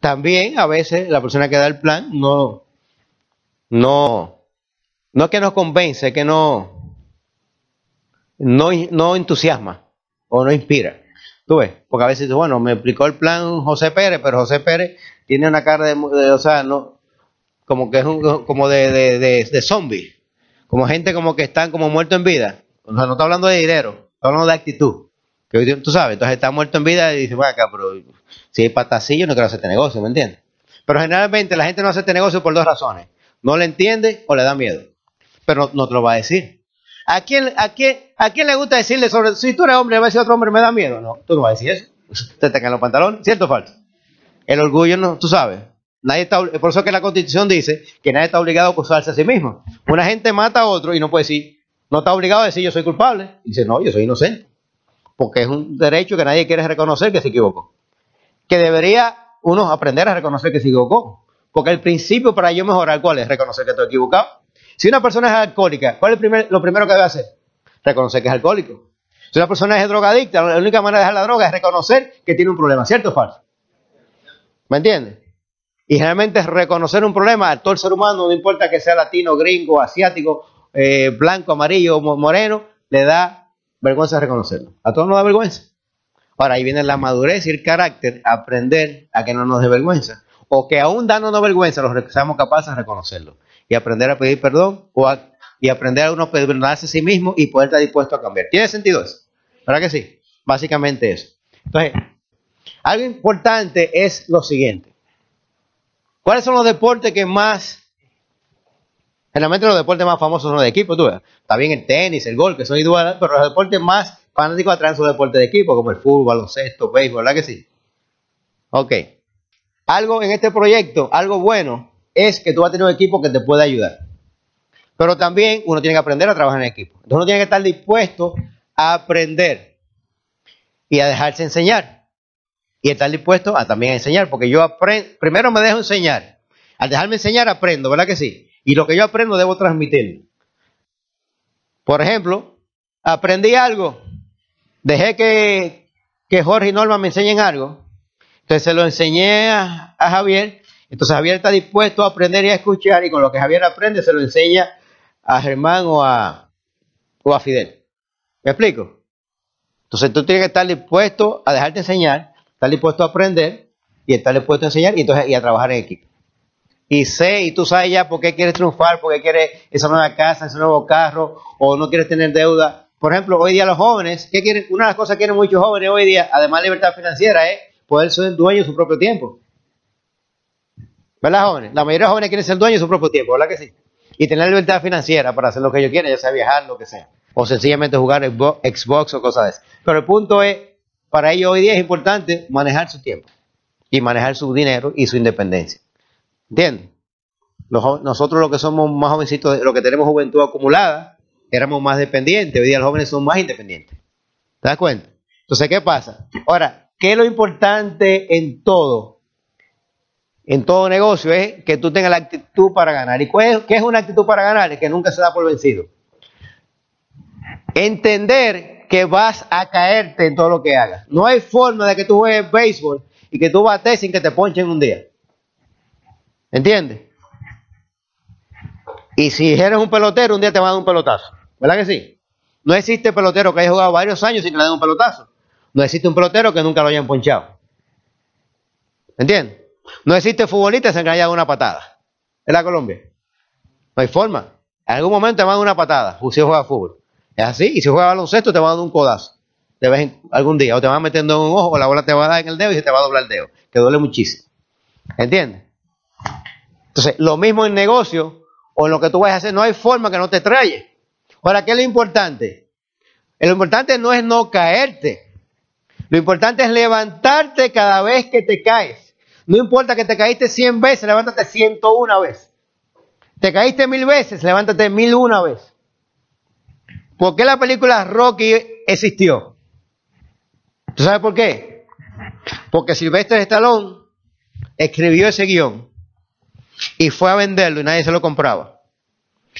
También a veces la persona que da el plan no, no, no es que nos convence, que no, no, no entusiasma o no inspira. Tú ves, porque a veces, bueno, me explicó el plan José Pérez, pero José Pérez tiene una cara de, o sea, no, como que es un, como de, de, de, zombie, como gente como que están como muertos en vida. O sea, no está hablando de dinero, está hablando de actitud. Que tú sabes, entonces está muerto en vida y dice, bueno, acá, pero si hay patacillo, no quiero hacer este negocio, ¿me entiendes? Pero generalmente la gente no hace este negocio por dos razones. No le entiende o le da miedo. Pero no, te lo va a decir. ¿A quién, a, quién, ¿A le gusta decirle sobre, si tú eres hombre, va a decir otro hombre, me da miedo? No, tú no vas a decir eso. Te tengan los pantalones, ¿cierto o falso? El orgullo, no, tú sabes. Nadie está, por eso que la constitución dice que nadie está obligado a acusarse a sí mismo. Una gente mata a otro y no puede decir, no está obligado a decir yo soy culpable. Y dice, no, yo soy inocente. Porque es un derecho que nadie quiere reconocer que se equivocó. Que debería uno aprender a reconocer que se equivocó. Porque el principio para yo mejorar, ¿cuál es? Reconocer que estoy equivocado. Si una persona es alcohólica, ¿cuál es lo primero que debe hacer? Reconocer que es alcohólico. Si una persona es drogadicta, la única manera de dejar la droga es reconocer que tiene un problema, ¿cierto o falso? ¿Me entiendes? Y generalmente reconocer un problema a todo el ser humano, no importa que sea latino, gringo, asiático, eh, blanco, amarillo, moreno, le da vergüenza reconocerlo. A todos nos da vergüenza. Ahora ahí viene la madurez y el carácter, aprender a que no nos dé vergüenza. O que aún dándonos vergüenza, los seamos capaces de reconocerlo. Y aprender a pedir perdón o y aprender a uno perdonarse a sí mismo y poder estar dispuesto a cambiar. ¿Tiene sentido eso? ¿Verdad que sí? Básicamente eso. Entonces, algo importante es lo siguiente. ¿Cuáles son los deportes que más Generalmente los deportes más famosos son los de equipo, tú ves. Está bien el tenis, el golf, que son iguales, pero los deportes más fanáticos atraen sus deportes de equipo, como el fútbol, baloncesto, béisbol, ¿verdad que sí? Ok. Algo en este proyecto, algo bueno, es que tú vas a tener un equipo que te pueda ayudar. Pero también uno tiene que aprender a trabajar en equipo. Entonces uno tiene que estar dispuesto a aprender y a dejarse enseñar. Y estar dispuesto a también enseñar, porque yo aprendo, primero me dejo enseñar. Al dejarme enseñar aprendo, ¿verdad que sí? Y lo que yo aprendo debo transmitirlo. Por ejemplo, aprendí algo, dejé que, que Jorge y Norma me enseñen algo, entonces se lo enseñé a, Javier, entonces Javier está dispuesto a aprender y a escuchar y con lo que Javier aprende se lo enseña a Germán o a, o a Fidel. ¿Me explico? Entonces tú tienes que estar dispuesto a dejarte enseñar, estar dispuesto a aprender y estarle puesto a enseñar y, entonces, y a trabajar en equipo. Y sé, y tú sabes ya por qué quieres triunfar, por qué quieres esa nueva casa, ese nuevo carro, o no quieres tener deuda. Por ejemplo, hoy día los jóvenes, ¿qué quieren? Una de las cosas que quieren muchos jóvenes hoy día, además de libertad financiera, es poder ser dueño de su propio tiempo. ¿Verdad, jóvenes? La mayoría de jóvenes quieren ser dueños de su propio tiempo, ¿verdad que sí? Y tener libertad financiera para hacer lo que ellos quieren, ya sea viajar, lo que sea. O sencillamente jugar Xbox o cosas de eso. Pero el punto es, para ellos hoy día es importante manejar su tiempo y manejar su dinero y su independencia. ¿Entiendes? nosotros los que somos más jovencitos, los que tenemos juventud acumulada, éramos más dependientes. Hoy día los jóvenes son más independientes. ¿Te das cuenta? Entonces, ¿qué pasa? Ahora, ¿qué es lo importante en todo? En todo negocio es que tú tengas la actitud para ganar. ¿Y qué es una actitud para ganar? Es que nunca se da por vencido. Entender que vas a caerte en todo lo que hagas. No hay forma de que tú juegues béisbol y que tú bates sin que te ponchen un día. ¿Entiendes? Y si eres un pelotero, un día te va a dar un pelotazo. ¿Verdad que sí? No existe pelotero que haya jugado varios años sin que le den un pelotazo. No existe un pelotero que nunca lo hayan ponchado. ¿Entiendes? No existe futbolista que haya dado una patada. ¿En la Colombia? No hay forma. En algún momento te van a dar una patada si juega fútbol. Es así. Y si juega baloncesto te van a dar un codazo. Vez en algún día. O te van metiendo en un ojo o la bola te va a dar en el dedo y se te va a doblar el dedo. Que duele muchísimo. ¿Entiendes? Entonces, lo mismo en negocio o en lo que tú vayas a hacer, no hay forma que no te traye. Ahora, ¿qué es lo importante? Lo importante no es no caerte. Lo importante es levantarte cada vez que te caes. No importa que te caíste 100 veces, levántate 101 veces. Te caíste mil veces, levántate mil una vez. ¿Por qué la película Rocky existió? ¿Tú sabes por qué? Porque Silvestre Stallone escribió ese guion y fue a venderlo y nadie se lo compraba.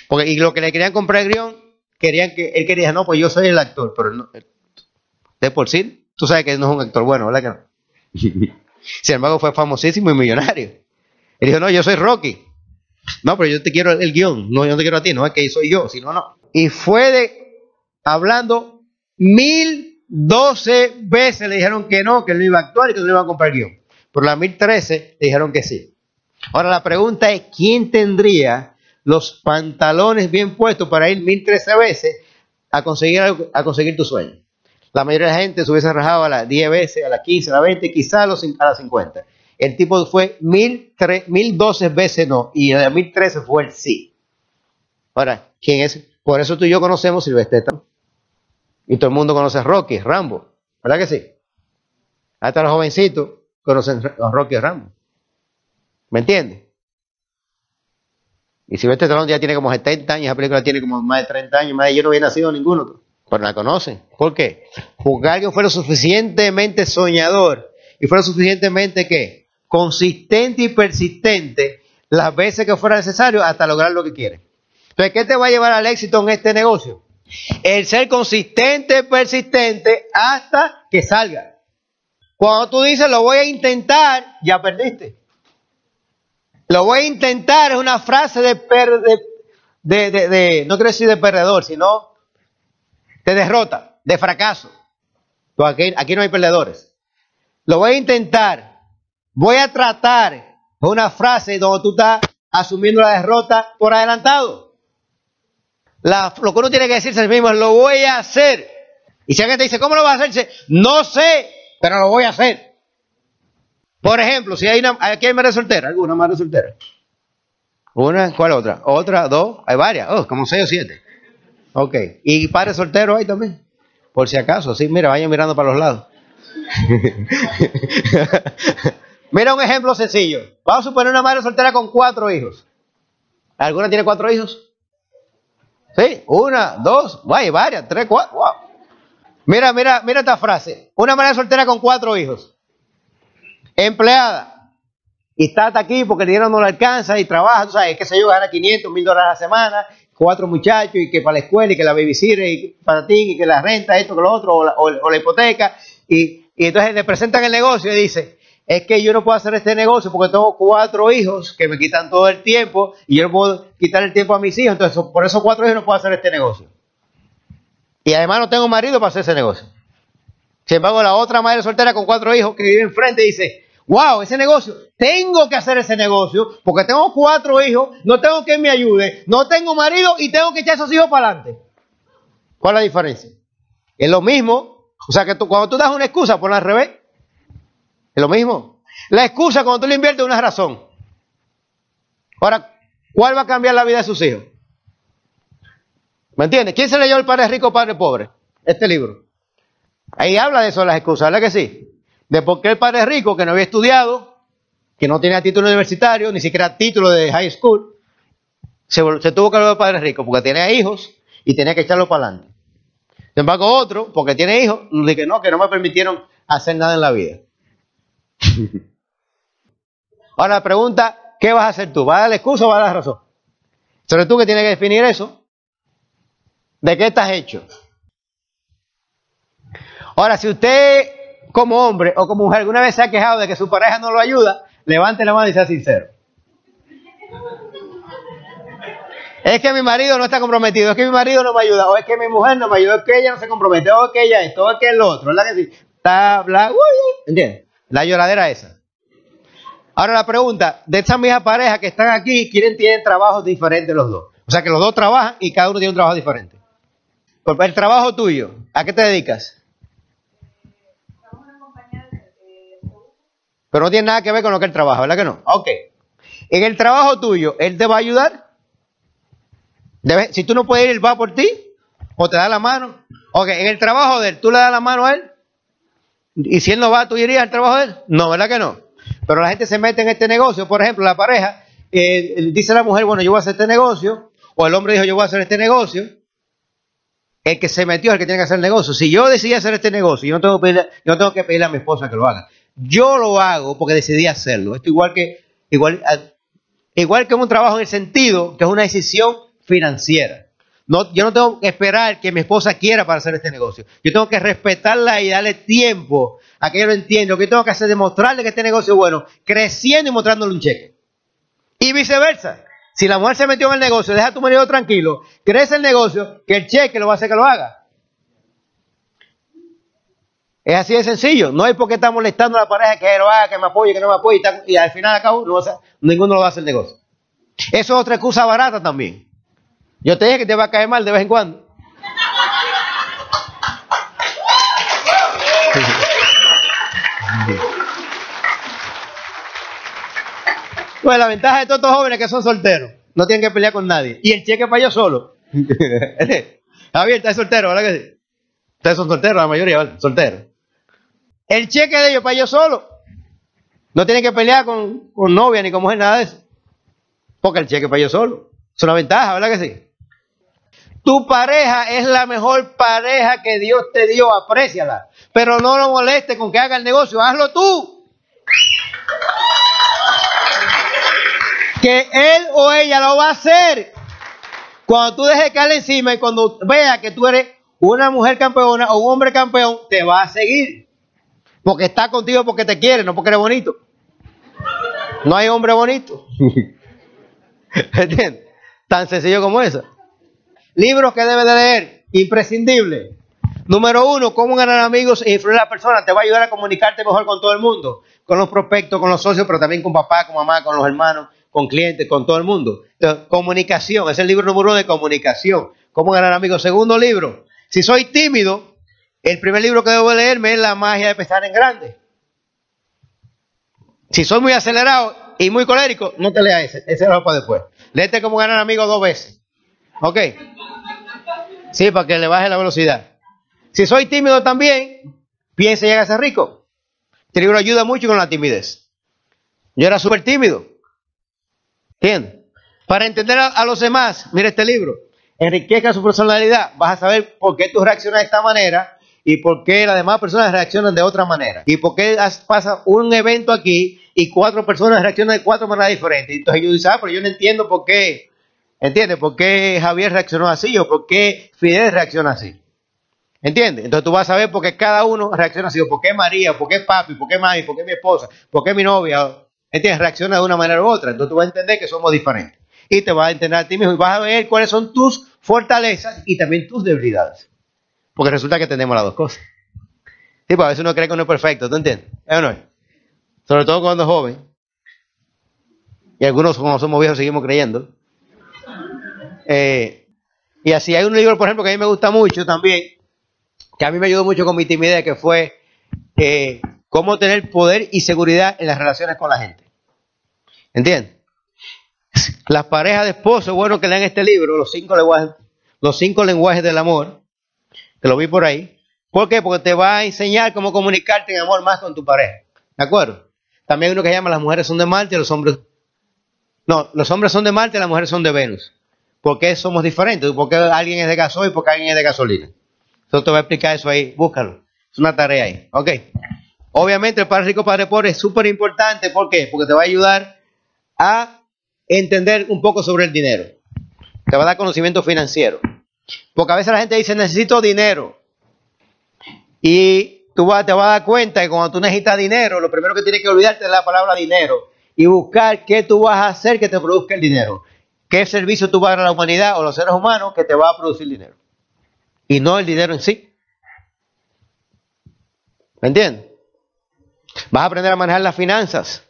Porque, y lo que le querían comprar el guion, querían que, él quería, no, pues yo soy el actor, pero no, de por sí, tú sabes que no es un actor bueno, ¿verdad que no? Sin embargo, fue famosísimo y millonario. Él dijo, no, yo soy Rocky. No, pero yo te quiero el, guion, no, yo no te quiero a ti, no es que soy yo, sino no. Y fue de, hablando mil doce veces le dijeron que no, que él no iba a actuar y que no iba a comprar el guion. Por la mil trece le dijeron que sí. Ahora la pregunta es, ¿quién tendría los pantalones bien puestos para ir mil trece veces a conseguir, a conseguir tu sueño? La mayoría de la gente se hubiese rajado a las 10 veces, a las 15, a las 20, quizás a, los, a las 50. El tipo fue mil, mil doce veces no, y a mil trece fue el sí. Ahora, ¿quién es? Por eso tú y yo conocemos Silvestre Y todo el mundo conoce a Rocky, Rambo. ¿Verdad que sí? Hasta los jovencitos conocen a Rocky Rambo. ¿Me entiendes? Y si este Stallone ya tiene como 70 años, esa película tiene como más de 30 años, más de yo no había nacido ninguno, pero la conocen. ¿Por qué? Porque alguien fue lo suficientemente soñador y fue lo suficientemente ¿qué? consistente y persistente las veces que fuera necesario hasta lograr lo que quiere. Entonces, ¿qué te va a llevar al éxito en este negocio? El ser consistente, persistente hasta que salga. Cuando tú dices lo voy a intentar, ya perdiste. Lo voy a intentar, es una frase de, de, de, no quiero decir de perdedor, sino de derrota, de fracaso. Aquí, no hay perdedores. Lo voy a intentar, voy a tratar, una frase donde tú estás asumiendo la derrota por adelantado. lo que uno tiene que decirse a sí mismo es, lo voy a hacer. Y si alguien te dice, ¿cómo lo vas a hacer? no sé, pero lo voy a hacer. Por ejemplo, si hay una, aquí hay madre soltera, ¿alguna madre soltera? Una, ¿cuál otra? Otra, dos, hay varias, oh, como seis o siete. Ok, ¿y padre soltero hay también? Por si acaso, sí, mira, vayan mirando para los lados. mira un ejemplo sencillo. Vamos a suponer una madre soltera con cuatro hijos. ¿Alguna tiene cuatro hijos? Sí, una, dos, hay varias, tres, cuatro. Wow. Mira, mira, mira esta frase. Una madre soltera con cuatro hijos empleada. Y está hasta aquí porque el dinero no le alcanza y trabaja, tú sabes, qué sé yo, gana 500, mil dólares a la semana, cuatro muchachos y que para la escuela y que la babysitter y para ti y que la renta, esto, que lo otro, o la, hipoteca. Y, y entonces le presentan el negocio y dice, es que yo no puedo hacer este negocio porque tengo cuatro hijos que me quitan todo el tiempo y yo no puedo quitar el tiempo a mis hijos, entonces por esos cuatro hijos no puedo hacer este negocio. Y además no tengo marido para hacer ese negocio. Sin embargo, la otra madre soltera con cuatro hijos que vive enfrente dice, Wow, ese negocio, tengo que hacer ese negocio porque tengo cuatro hijos, no tengo que me ayude, no tengo marido y tengo que echar esos hijos para adelante. ¿Cuál es la diferencia? Es lo mismo, o sea que tú, cuando tú das una excusa, ponla al revés. Es lo mismo. La excusa cuando tú le inviertes una razón. Ahora, ¿cuál va a cambiar la vida de sus hijos? ¿Me entiendes? ¿Quién se leyó el padre rico, padre pobre? Este libro. Ahí habla de eso, las excusas, ¿verdad que sí? De por qué el padre rico, que no había estudiado, que no tenía título universitario, ni siquiera título de high school, se, tuvo que hablar del padre rico, porque tenía hijos y tenía que echarlo para adelante. Sin embargo, otro, porque tiene hijos, dice que no, que no me permitieron hacer nada en la vida. Ahora la pregunta, ¿qué vas a hacer tú? ¿Vas a dar la excusa o vas a dar razón? Sobre tú que tienes que definir eso. ¿De qué estás hecho? Ahora, si usted como hombre o como mujer alguna vez se ha quejado de que su pareja no lo ayuda, levante la mano y sea sincero. Es que mi marido no está comprometido, es que mi marido no me ayuda, o es que mi mujer no me ayuda, es que ella no se compromete, o es que ella esto, o es que el otro, ¿verdad que sí? Está, bla, ¿entiendes? La lloradera esa. Ahora la pregunta, de estas mismas parejas que están aquí, ¿quieren tienen trabajos diferentes los dos? O sea que los dos trabajan y cada uno tiene un trabajo diferente. El trabajo tuyo, ¿a qué te dedicas? Pero no tiene nada que ver con lo que él trabaja, ¿verdad que no? Ok. En el trabajo tuyo, ¿él te va a ayudar? si tú no puedes ir, él va por ti. O te da la mano. Ok, en el trabajo de él, ¿tú le das la mano a él? Y si él no va, ¿tú irías al trabajo de él? No, ¿verdad que no? Pero la gente se mete en este negocio. Por ejemplo, la pareja, eh, dice la mujer, bueno, yo voy a hacer este negocio. O el hombre dijo, yo voy a hacer este negocio el que se metió es el que tiene que hacer el negocio. Si yo decidí hacer este negocio, yo no tengo que pedirle, yo no tengo que pedirle a mi esposa que lo haga. Yo lo hago porque decidí hacerlo. Esto igual que, igual, igual que un trabajo en el sentido que es una decisión financiera. No, yo no tengo que esperar que mi esposa quiera para hacer este negocio. Yo tengo que respetarla y darle tiempo a que ella lo entienda. Lo que tengo que hacer es demostrarle que este negocio es bueno, creciendo y mostrándole un cheque. Y viceversa. Si la mujer se metió en el negocio, deja a tu marido tranquilo, crece el negocio, que el cheque lo va a hacer que lo haga. Es así de sencillo. No hay por qué estar molestando a la pareja que lo haga, que me apoye, que no me apoye, y, al final acá no ninguno lo va a hacer el negocio. Eso es otra excusa barata también. Yo te dije que te va a caer mal de vez en cuando. Pues la ventaja de todos estos jóvenes que son solteros, no tienen que pelear con nadie. Y el cheque para ellos solo. Javier, está soltero, ¿verdad que sí? Ustedes son solteros, la mayoría, ¿verdad? Solteros. El cheque de ellos para ellos solo. No tienen que pelear con, con novia ni con mujer, nada de eso. Porque el cheque para ellos solo. Es una ventaja, ¿verdad que sí? Tu pareja es la mejor pareja que Dios te dio, apréciala. Pero no lo moleste con que haga el negocio, hazlo tú. que él o ella lo va a hacer. Cuando tú dejes caer encima y cuando vea que tú eres una mujer campeona o un hombre campeón, te va a seguir. Porque está contigo porque te quiere, no porque eres bonito. No hay hombre bonito. ¿Entiendes? Tan sencillo como eso. Libros que debes de leer, imprescindible. Número uno, cómo ganar amigos e influir a las personas. Te va a ayudar a comunicarte mejor con todo el mundo. Con los prospectos, con los socios, pero también con papá, con mamá, con los hermanos, con clientes, con todo el mundo. comunicación, es el libro número uno de comunicación. ¿Cómo ganar amigos? Segundo libro, si soy tímido, el primer libro que debo leerme es La magia de pensar en grande. Si soy muy acelerado y muy colérico, no te leas ese, ese lo para después. Léete cómo ganar amigos dos veces. ¿Ok? Sí, para que le baje la velocidad. Si soy tímido también, piensa y llega a ser rico. Este libro ayuda mucho con la timidez. Yo era súper tímido. Para entender a, los demás, mira este libro. Enriquezca su personalidad. Vas a saber por qué tú reaccionas de esta manera y por qué las demás personas reaccionan de otra manera. Y por qué pasa un evento aquí y cuatro personas reaccionan de cuatro maneras diferentes. Entonces yo digo, ah, pero yo no entiendo por qué. ¿Entiendes? ¿Por qué Javier reaccionó así o por qué Fidel reacciona así? ¿Entiendes? Entonces tú vas a ver por qué cada uno reacciona así, o por qué María, por qué papi, por qué mami, por qué mi esposa, por qué mi novia, ¿Entiendes? Reacciona de una manera u otra. Entonces tú vas a entender que somos diferentes. Y te vas a entender a ti mismo y vas a ver cuáles son tus fortalezas y también tus debilidades. Porque resulta que tenemos las dos cosas. Sí, pues a veces uno cree que uno es perfecto, ¿tú entiendes? ¿Es o no sobre todo cuando es joven. Y algunos, como somos viejos, seguimos creyendo. Eh, y así hay un libro, por ejemplo, que a mí me gusta mucho también, que a mí me ayudó mucho con mi timidez, que fue eh, cómo tener poder y seguridad en las relaciones con la gente. ¿Entiendes? Las parejas de esposos, bueno que lean este libro, los cinco lenguajes, los cinco lenguajes del amor, que lo vi por ahí. ¿Por qué? Porque te va a enseñar cómo comunicarte en amor más con tu pareja. ¿De acuerdo? También hay uno que llama las mujeres son de Marte y los hombres... No, los hombres son de Marte y las mujeres son de Venus. ¿Por qué somos diferentes? ¿Por qué alguien es de gasoil y por qué alguien es de gasolina? Yo te voy a explicar eso ahí, búscalo. Es una tarea ahí. Ok. Obviamente el Padre Rico, Padre Pobre es súper importante. ¿Por qué? Porque te va a ayudar a entender un poco sobre el dinero. Te va a dar conocimiento financiero. Porque a veces la gente dice, necesito dinero. Y tú te vas a dar cuenta que cuando tú necesitas dinero, lo primero que tienes que olvidarte es la palabra dinero. Y buscar qué tú vas a hacer que te produzca el dinero. ¿Qué servicio tú vas a dar a la humanidad o a los seres humanos que te va a producir dinero? Y no el dinero en sí. ¿Me entiendes? Vas a aprender a manejar las finanzas.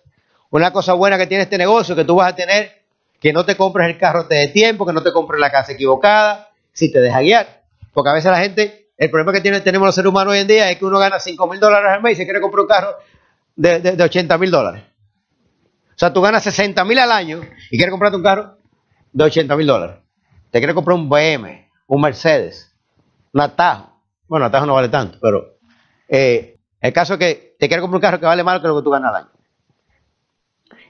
Una cosa buena que tiene este negocio que tú vas a tener, que no te compres el carro te de tiempo, que no te compres la casa equivocada, si te deja guiar. Porque a veces la gente, el problema que tiene, tenemos los seres humanos hoy en día es que uno gana 5 mil dólares al mes y se quiere comprar un carro de, de, 80 mil dólares. O sea, tú ganas 60 mil al año y quieres comprarte un carro de 80 mil dólares. Te quieres comprar un BM, un Mercedes, un Atajo. Bueno, Atajo no vale tanto, pero eh, el caso es que te quieres comprar un carro que vale más que lo que tú ganas al año.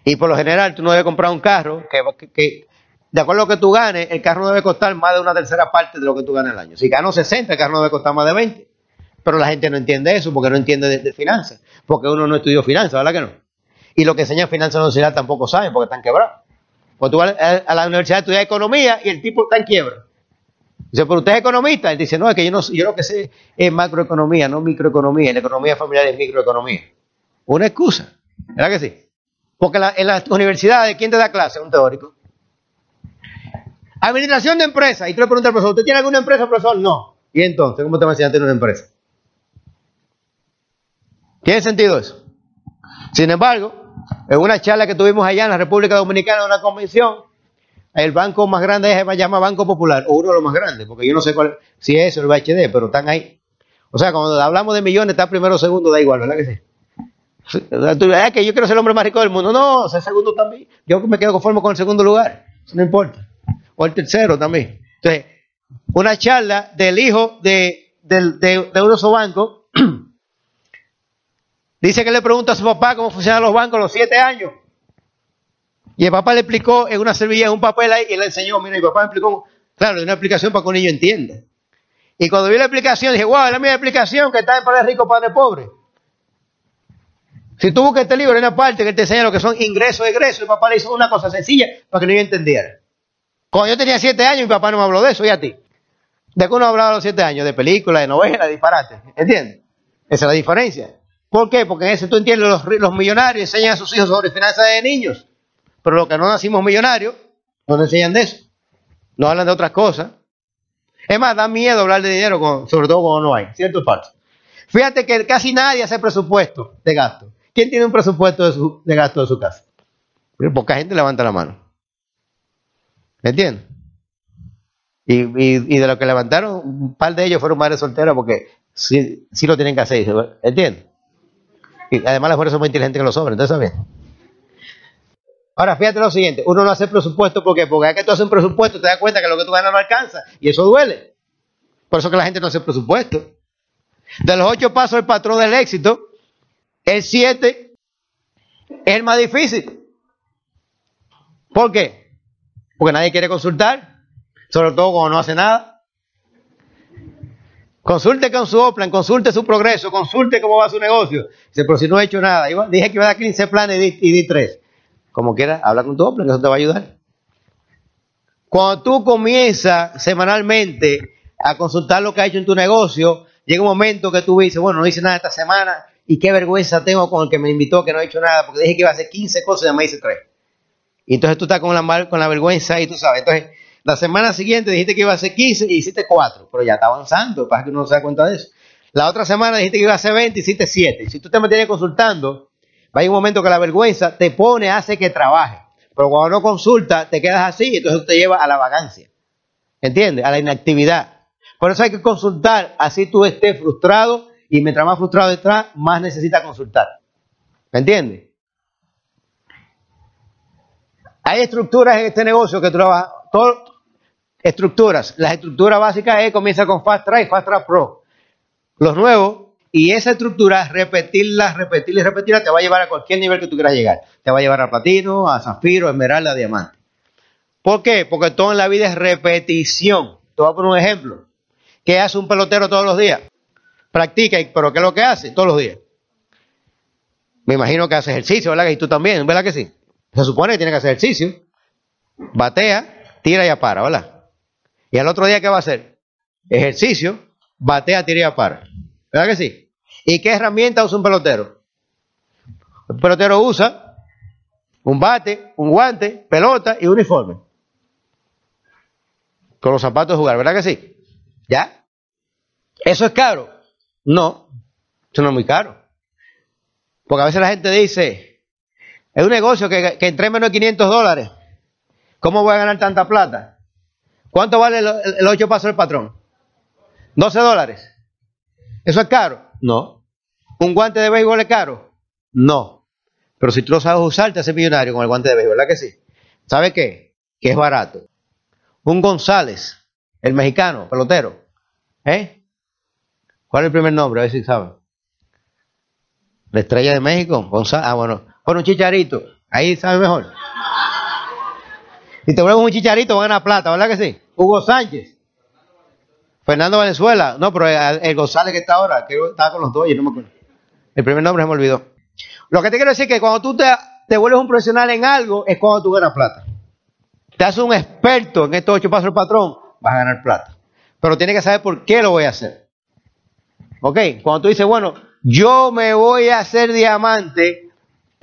Y por lo general tú no debes comprar un carro que, de acuerdo a lo que tú ganes, el carro no debe costar más de una tercera parte de lo que tú ganas al año. Si gano 60, el carro no debe costar más de 20. Pero la gente no entiende eso porque no entiende de, finanzas. Porque uno no estudió finanzas, ¿verdad que no? Y lo que enseña finanzas en la universidad tampoco saben porque están quebrados. Pues tú vas a la universidad a estudiar economía y el tipo está en quiebra. Dice, pero usted es economista. Él dice, no, es que yo, no, yo lo que sé es macroeconomía, no microeconomía. La economía familiar es microeconomía. Una excusa. ¿Verdad que sí? Porque en las universidades, ¿quién te da clase? Un teórico. Administración de empresa. Y tú le preguntas al profesor, ¿usted tiene alguna empresa, profesor? No. ¿Y entonces cómo te va a enseñar a tener una empresa? ¿Tiene sentido eso? Sin embargo, en una charla que tuvimos allá en la República Dominicana, en una convención, el banco más grande se llama Banco Popular, o uno de los más grandes, porque yo no sé cuál, si es eso, el BHD, pero están ahí. O sea, cuando hablamos de millones, está primero o segundo, da igual, ¿verdad que sí? Es que yo quiero ser el hombre más rico del mundo. No, ser segundo también. Yo me quedo conforme con el segundo lugar. Eso no importa. O el tercero también. Entonces, una charla del hijo de, de, de, de uno bancos. dice que le pregunta a su papá cómo funcionan los bancos a los siete años. Y el papá le explicó en una servilleta, en un papel ahí, y le enseñó. Mira, mi papá me explicó. Claro, una explicación para que un niño entienda. Y cuando vi la explicación, dije, wow, es la misma explicación que está en Padre Rico, Padre Pobre. Si tú buscas este libro, hay una parte que te enseña lo que son ingresos egresos, y papá le hizo una cosa sencilla para que no yo entendiera. Cuando yo tenía siete años, mi papá no me habló de eso, y a ti. ¿De qué uno hablaba los siete años? De películas, de novelas, de disparate. ¿Entiendes? Esa es la diferencia. ¿Por qué? Porque en ese tú entiendes, los, millonarios enseñan a sus hijos sobre finanzas de niños. Pero los que no nacimos millonarios, no nos enseñan de eso. No hablan de otras cosas. Es más, da miedo hablar de dinero, sobre todo cuando no hay. ¿Cierto? Fíjate que casi nadie hace presupuesto de gasto. ¿Quién tiene un presupuesto de, gasto de su casa? poca gente levanta la mano. ¿Me entiendes? Y, de lo que levantaron, un par de ellos fueron madres solteras porque sí, lo tienen que hacer. ¿Entiendes? Y además las mujeres son muy inteligentes que los hombres, entonces bien. Ahora, fíjate lo siguiente, uno no hace presupuesto porque porque es que tú haces un presupuesto te das cuenta que lo que tú ganas no alcanza y eso duele. Por eso que la gente no hace presupuesto. De los ocho pasos del patrón del éxito, el 7 es el más difícil. ¿Por qué? Porque nadie quiere consultar, sobre todo cuando no hace nada. Consulte con su Oplan, consulte su progreso, consulte cómo va su negocio. Dice, pero si no he hecho nada, dije que iba a dar 15 planes y di, 3. Como quiera, habla con tu Oplan, eso te va a ayudar. Cuando tú comienzas semanalmente a consultar lo que ha hecho en tu negocio, llega un momento que tú dices, bueno, no hice nada esta semana, y qué vergüenza tengo con el que me invitó que no ha hecho nada, porque dije que iba a hacer 15 cosas y me hice 3. Y entonces tú estás con la, con la vergüenza y tú sabes. Entonces, la semana siguiente dijiste que iba a hacer 15 y hiciste 4, pero ya está avanzando, para que uno no se da cuenta de eso. La otra semana dijiste que iba a hacer 20 y hiciste 7. Si tú te mantienes consultando, Hay un momento que la vergüenza te pone, hace que trabaje. Pero cuando no consulta, te quedas así y entonces te lleva a la vagancia. ¿Entiendes? A la inactividad. Por eso hay que consultar, así tú estés frustrado y mientras más frustrado estás, más necesitas consultar. ¿Me entiendes? Hay estructuras en este negocio que trabajan, todas estructuras. Las estructuras básicas es, comienza con Fast Track y Fast Track Pro. Los nuevos, y esa estructura, repetirla, repetirla y repetirla, te va a llevar a cualquier nivel que tú quieras llegar. Te va a llevar a platino, a zafiro, esmeralda, a diamante. ¿Por qué? Porque todo en la vida es repetición. Te voy a poner un ejemplo. ¿Qué hace un pelotero todos los días? Practica, pero ¿qué es lo que hace? Todos los días. Me imagino que hace ejercicio, ¿verdad? Y tú también, ¿verdad que sí? Se supone que tiene que hacer ejercicio. Batea, tira y para, ¿verdad? Y al otro día, ¿qué va a hacer? Ejercicio, batea, tira y para. ¿Verdad que sí? ¿Y qué herramienta usa un pelotero? El pelotero usa un bate, un guante, pelota y uniforme. Con los zapatos de jugar, ¿verdad que sí? ¿Ya? ¿Eso es caro? No, eso no es muy caro. Porque a veces la gente dice, es un negocio que, que entre menos de 500 dólares. ¿Cómo voy a ganar tanta plata? ¿Cuánto vale el, 8 pasos del patrón? 12 dólares. ¿Eso es caro? No. ¿Un guante de béisbol es caro? No. Pero si tú lo sabes usar, te haces millonario con el guante de béisbol, ¿verdad que sí? ¿Sabe qué? Que es barato. Un González, el mexicano, pelotero. ¿Eh? ¿Cuál es el primer nombre? A ver si saben. La estrella de México, González. Ah, bueno. Con un chicharito. Ahí sabe mejor. Si te vuelves un chicharito, van a plata, ¿verdad que sí? Hugo Sánchez. Fernando Venezuela. No, pero el, el González que está ahora, que estaba con los dos y no me acuerdo. El primer nombre se me olvidó. Lo que te quiero decir es que cuando tú te, te vuelves un profesional en algo, es cuando tú ganas plata. Te haces un experto en estos ocho pasos del patrón, vas a ganar plata. Pero tienes que saber por qué lo voy a hacer. ¿Ok? Cuando tú dices, bueno, yo me voy a hacer diamante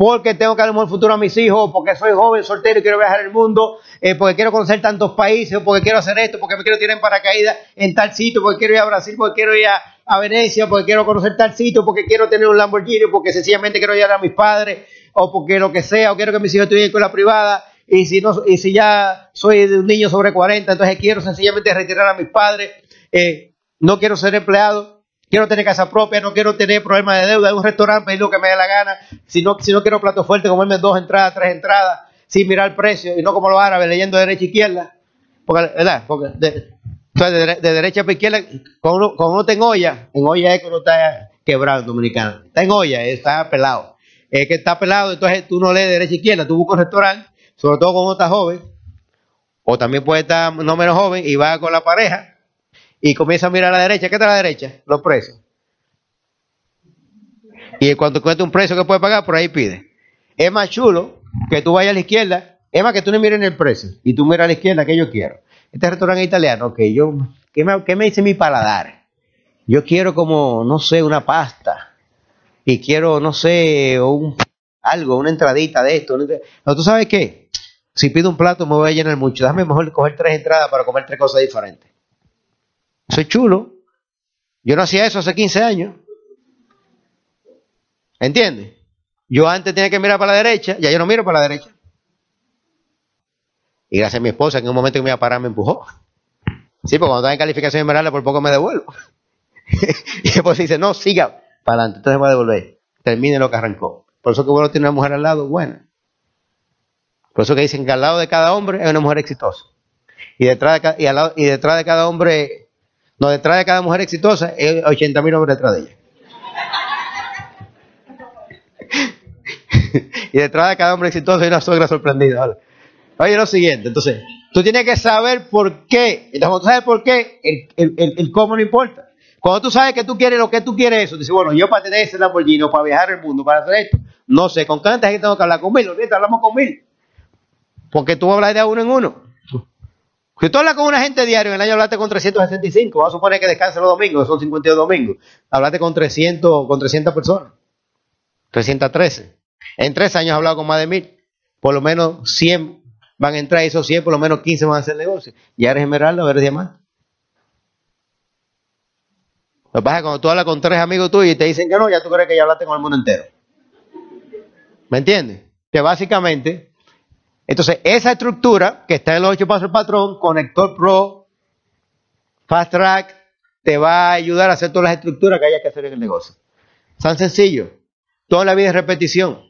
porque tengo que dar un buen futuro a mis hijos, porque soy joven, soltero y quiero viajar el mundo, eh, porque quiero conocer tantos países, porque quiero hacer esto, porque me quiero tirar en paracaídas en tal sitio, porque quiero ir a Brasil, porque quiero ir a, Venecia, porque quiero conocer tal sitio, porque quiero tener un Lamborghini, porque sencillamente quiero llevar a mis padres, o porque lo que sea, o quiero que mis hijos estudien en escuela privada, y si, no, y si ya soy de un niño sobre 40, entonces quiero sencillamente retirar a mis padres, eh, no quiero ser empleado, quiero tener casa propia, no quiero tener problemas de deuda, en un restaurante, pedir lo que me dé la gana, si no, si no quiero plato fuerte, comerme dos entradas, tres entradas, sin mirar el precio, y no como los árabes, leyendo de derecha a izquierda, porque, ¿verdad? Porque de, entonces, de, de, derecha a izquierda, cuando uno, uno está en olla, en olla es que uno está quebrado en dominicano, está en olla, está pelado. Es que está pelado, entonces tú no lees de derecha a izquierda, tú buscas un restaurante, sobre todo cuando uno está joven, o también puede estar no menos joven, y va con la pareja, y comienza a mirar a la derecha. ¿Qué está a la derecha? Los precios. Y cuando cuenta un precio que puede pagar, por ahí pide. Es más chulo que tú vayas a la izquierda, es más que tú no mires en el precio, y tú miras a la izquierda que yo quiero. Este restaurante italiano, ok, yo, ¿qué me, qué me dice mi paladar? Yo quiero como, no sé, una pasta, y quiero, no sé, un, algo, una entradita de esto. No, ¿tú sabes qué? Si pido un plato me voy a llenar mucho. Déjame mejor coger tres entradas para comer tres cosas diferentes. Es chulo. Yo no hacía eso hace 15 años. ¿Entiendes? Yo antes tenía que mirar para la derecha, ya yo no miro para la derecha. Y gracias a mi esposa, en un momento que me iba a parar me empujó. Sí, porque cuando estaba en calificación por poco me devuelvo. y después dice, no, siga para adelante, entonces me va a devolver. Termine lo que arrancó. Por eso que bueno tiene una mujer al lado, buena. Por eso que dicen que al lado de cada hombre hay una mujer exitosa. Y detrás de, y al lado, y detrás de cada hombre, no, detrás de cada mujer exitosa hay 80 mil hombres detrás de ella. y detrás de cada hombre exitoso hay una suegra sorprendida. Oye, lo siguiente, entonces, tú tienes que saber por qué. Entonces, cuando tú sabes por qué, el, el, el, el, cómo no importa. Cuando tú sabes que tú quieres lo que tú quieres, eso, dices, bueno, yo para tener ese Lamborghini, para viajar el mundo, para hacer esto, no sé, con cuánta gente tengo que hablar con mil, ahorita hablamos con mil. Porque tú hablas de uno en uno. Si tú hablas con una gente diario, en el año hablaste con 365, vamos a suponer que descansa los domingos, son 52 domingos, hablaste con 300, con 300 personas, 313. En tres años he hablado con más de mil. Por lo menos 100 van a entrar esos 100, por lo menos 15 van a hacer negocio. Ya eres esmeralda eres diamante. Lo que pasa es que cuando tú hablas con tres amigos tuyos y te dicen que no, ya tú crees que ya hablaste con el mundo entero. ¿Me entiendes? Que básicamente, entonces esa estructura que está en los ocho pasos del patrón, Conector Pro, Fast Track, te va a ayudar a hacer todas las estructuras que haya que hacer en el negocio. Tan sencillo. Toda la vida es repetición.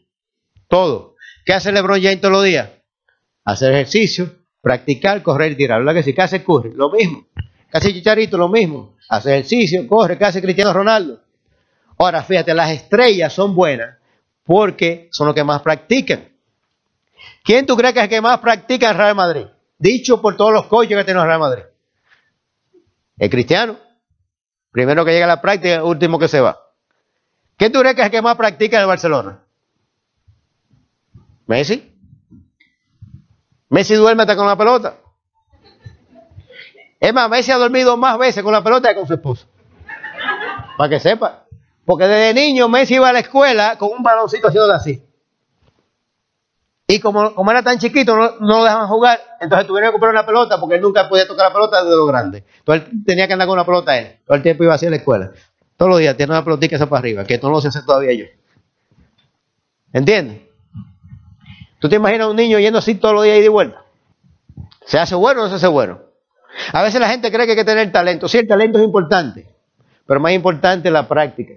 Todo. ¿Qué hace LeBron James todos los días? Hacer ejercicio, practicar, correr y tirar. ¿Verdad que sí? ¿Qué hace Curry? Lo mismo. ¿Qué hace Chicharito? Lo mismo. Hace ejercicio, corre. ¿Qué hace Cristiano Ronaldo? Ahora, fíjate, las estrellas son buenas porque son los que más practican. ¿Quién tú crees que es el que más practica en Real Madrid? Dicho por todos los coaches que tiene el Real Madrid. El cristiano. Primero que llega a la práctica, último que se va. ¿Quién tú crees que es el que más practica el Barcelona? Messi. Messi duerme hasta con la pelota. Es más, Messi ha dormido más veces con la pelota que con su esposa. Para que sepa. Porque desde niño Messi iba a la escuela con un baloncito haciendo así. Y como, era tan chiquito, no, lo dejaban jugar, entonces tuvieron que comprar una pelota porque él nunca podía tocar la pelota desde lo grande. Entonces tenía que andar con una pelota él. Todo el tiempo iba hacia la escuela. Todos los días tiene una pelotita esa para arriba, que no lo sé hacer todavía yo. ¿Entiendes? ¿Tú te imaginas un niño yendo así todos los días y de vuelta? ¿Se hace bueno o no se hace bueno? A veces la gente cree que hay que tener talento. Sí, el talento es importante, pero más importante es la práctica.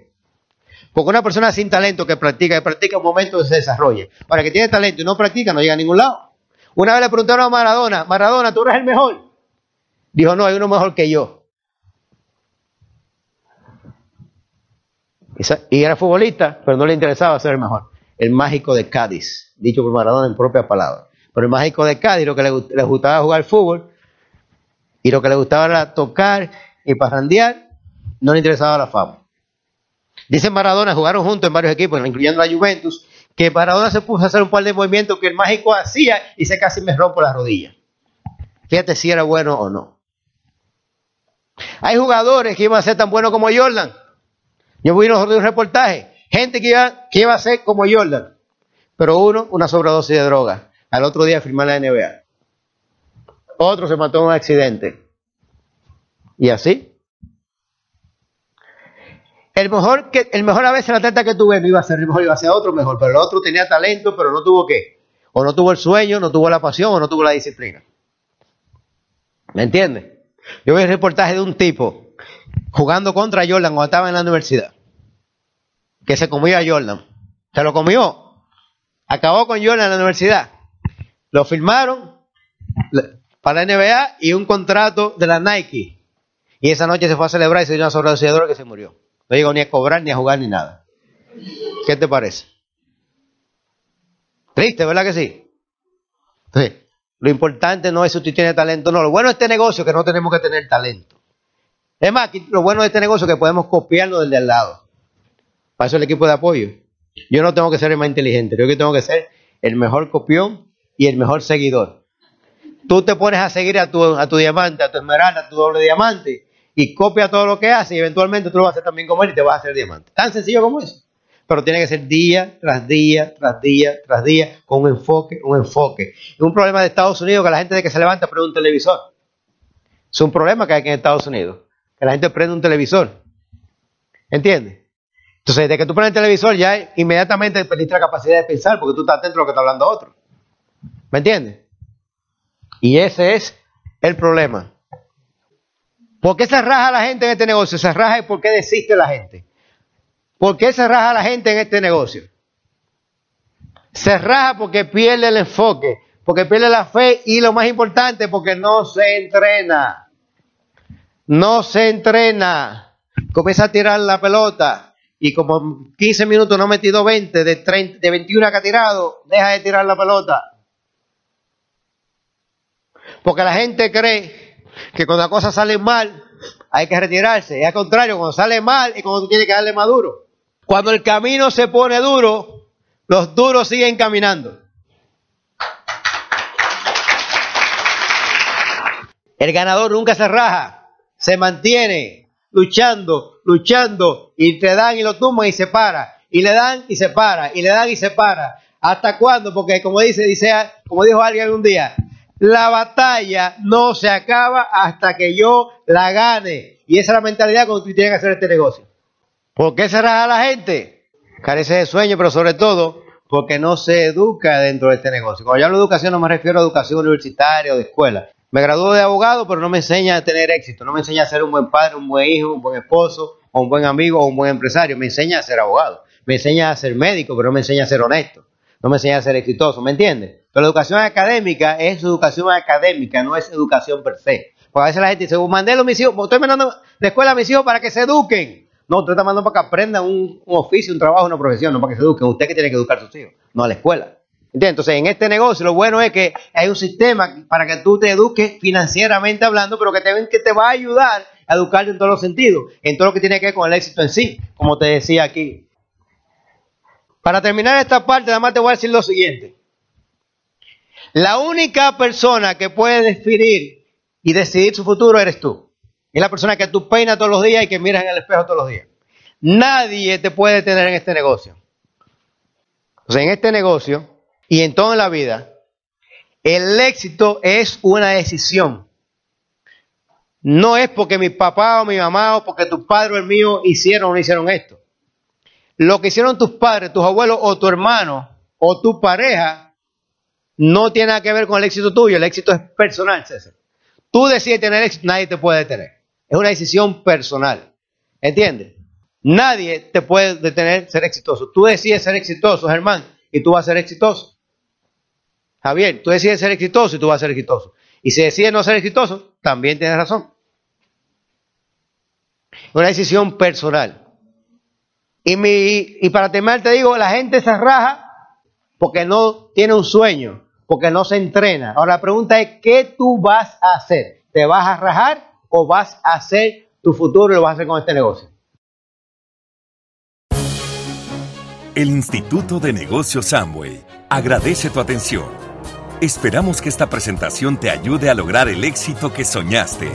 Porque una persona sin talento que practica, que practica un momento se desarrolla. Para que tiene talento y no practica, no llega a ningún lado. Una vez le preguntaron a Maradona, Maradona, ¿tú eres el mejor? Dijo, no, hay uno mejor que yo. Y era futbolista, pero no le interesaba ser el mejor. El mágico de Cádiz, dicho por Maradona en propia palabra. Pero el mágico de Cádiz, lo que le, le gustaba jugar fútbol y lo que le gustaba era tocar y parrandear, no le interesaba la fama. Dice Maradona, jugaron juntos en varios equipos, incluyendo la Juventus, que Maradona se puso a hacer un par de movimientos que el mágico hacía y se casi me rompo la rodilla. Fíjate si era bueno o no. Hay jugadores que iban a ser tan buenos como Jordan. Yo vi un reportaje, gente que iba, que iba a ser como Jordan, pero uno, una sobredosis de droga. Al otro día firmó la NBA. Otro se mató en un accidente. Y así. El mejor, que, el mejor a veces el atleta que tuve no iba a ser el mejor, iba a ser otro mejor, pero el otro tenía talento, pero no tuvo qué. O no tuvo el sueño, no tuvo la pasión, o no tuvo la disciplina. ¿Me entiendes? Yo vi un reportaje de un tipo jugando contra Jordan cuando estaba en la universidad. Que se comió a Jordan. Se lo comió. Acabó con Jordan en la universidad. Lo firmaron para la NBA y un contrato de la Nike. Y esa noche se fue a celebrar y se dio una sobredosis que se murió. No llegó ni a cobrar, ni a jugar, ni nada. ¿Qué te parece? Triste, ¿verdad que sí? lo importante no es si usted tiene talento, no. Lo bueno de este negocio es que no tenemos que tener talento. Es más, lo bueno de este negocio es que podemos copiarlo del de al lado. Para eso el equipo de apoyo. Yo no tengo que ser el más inteligente, yo tengo que ser el mejor copión y el mejor seguidor. Tú te pones a seguir a tu, a tu diamante, a tu esmeralda, a tu doble diamante, y copia todo lo que hace y eventualmente tú lo vas a hacer también como él y te vas a hacer diamante. Tan sencillo como eso. Pero tiene que ser día tras día, tras día, tras día, con un enfoque, un enfoque. Es un problema de Estados Unidos que la gente de que se levanta prende un televisor. Es un problema que hay aquí en Estados Unidos. Que la gente prende un televisor. ¿Entiendes? Entonces, desde que tú prendes el televisor ya inmediatamente perdiste la capacidad de pensar porque tú estás atento a lo que está hablando otro. ¿Me entiendes? Y ese es el problema. ¿Por qué se raja la gente en este negocio? Se raja y por qué desiste la gente. ¿Por qué se raja la gente en este negocio? Se raja porque pierde el enfoque, porque pierde la fe y lo más importante, porque no se entrena. No se entrena. Comienza a tirar la pelota y como 15 minutos no ha metido 20, de, 30, de 21 que ha tirado, deja de tirar la pelota. Porque la gente cree que cuando las cosas salen mal, hay que retirarse. Y al contrario, cuando sale mal y cuando tú tienes que darle más duro. Cuando el camino se pone duro, los duros siguen caminando. El ganador nunca se raja, se mantiene luchando, luchando, y te dan y lo tumban y se para, y le dan y se para, y le dan y se para. ¿Hasta cuándo? Porque como dice, dice, como dijo alguien un día, la batalla no se acaba hasta que yo la gane. Y esa es la mentalidad cuando tú tienes que hacer este negocio. ¿Por qué se raja la gente? Carece de sueño, pero sobre todo porque no se educa dentro de este negocio. Cuando yo hablo de educación no me refiero a educación universitaria o de escuela. Me graduó de abogado, pero no me enseña a tener éxito, no me enseña a ser un buen padre, un buen hijo, un buen esposo, o un buen amigo, o un buen empresario. Me enseña a ser abogado, me enseña a ser médico, pero no me enseña a ser honesto, no me enseña a ser exitoso, ¿me entiendes? Pero educación académica es educación académica, no es educación per se. Porque a veces la gente dice, oh, mandé a mis hijos, estoy mandando de escuela a mis hijos para que se eduquen. No, usted está mandando para que aprendan un, oficio, un trabajo, una profesión, no para que se eduquen. Usted que tiene que educar a sus hijos, no a la escuela. Entonces, en este negocio, lo bueno es que hay un sistema para que tú te eduques financieramente hablando, pero que te, que te va a ayudar a educarte en todos los sentidos, en todo lo que tiene que ver con el éxito en sí, como te decía aquí. Para terminar esta parte, nada más te voy a decir lo siguiente. La única persona que puede definir y decidir su futuro eres tú. Es la persona que tú peinas todos los días y que miras en el espejo todos los días. Nadie te puede tener en este negocio. Entonces, en este negocio y en toda la vida, el éxito es una decisión. No es porque mi papá o mi mamá o porque tu padre o el mío hicieron o no hicieron esto. Lo que hicieron tus padres, tus abuelos o tu hermano o tu pareja no tiene nada que ver con el éxito tuyo, el éxito es personal, César. Tú decides tener éxito, nadie te puede detener. Es una decisión personal. ¿Entiendes? Nadie te puede detener ser exitoso. Tú decides ser exitoso, Germán, y tú vas a ser exitoso. Javier, tú decides ser exitoso y tú vas a ser exitoso. Y si decides no ser exitoso, también tienes razón. Una decisión personal. Y, mi, y para terminar te digo, la gente se raja porque no tiene un sueño porque no se entrena. Ahora la pregunta es, ¿qué tú vas a hacer? ¿Te vas a rajar o vas a hacer tu futuro y lo vas a hacer con este negocio? El Instituto de Negocios Samway agradece tu atención. Esperamos que esta presentación te ayude a lograr el éxito que soñaste.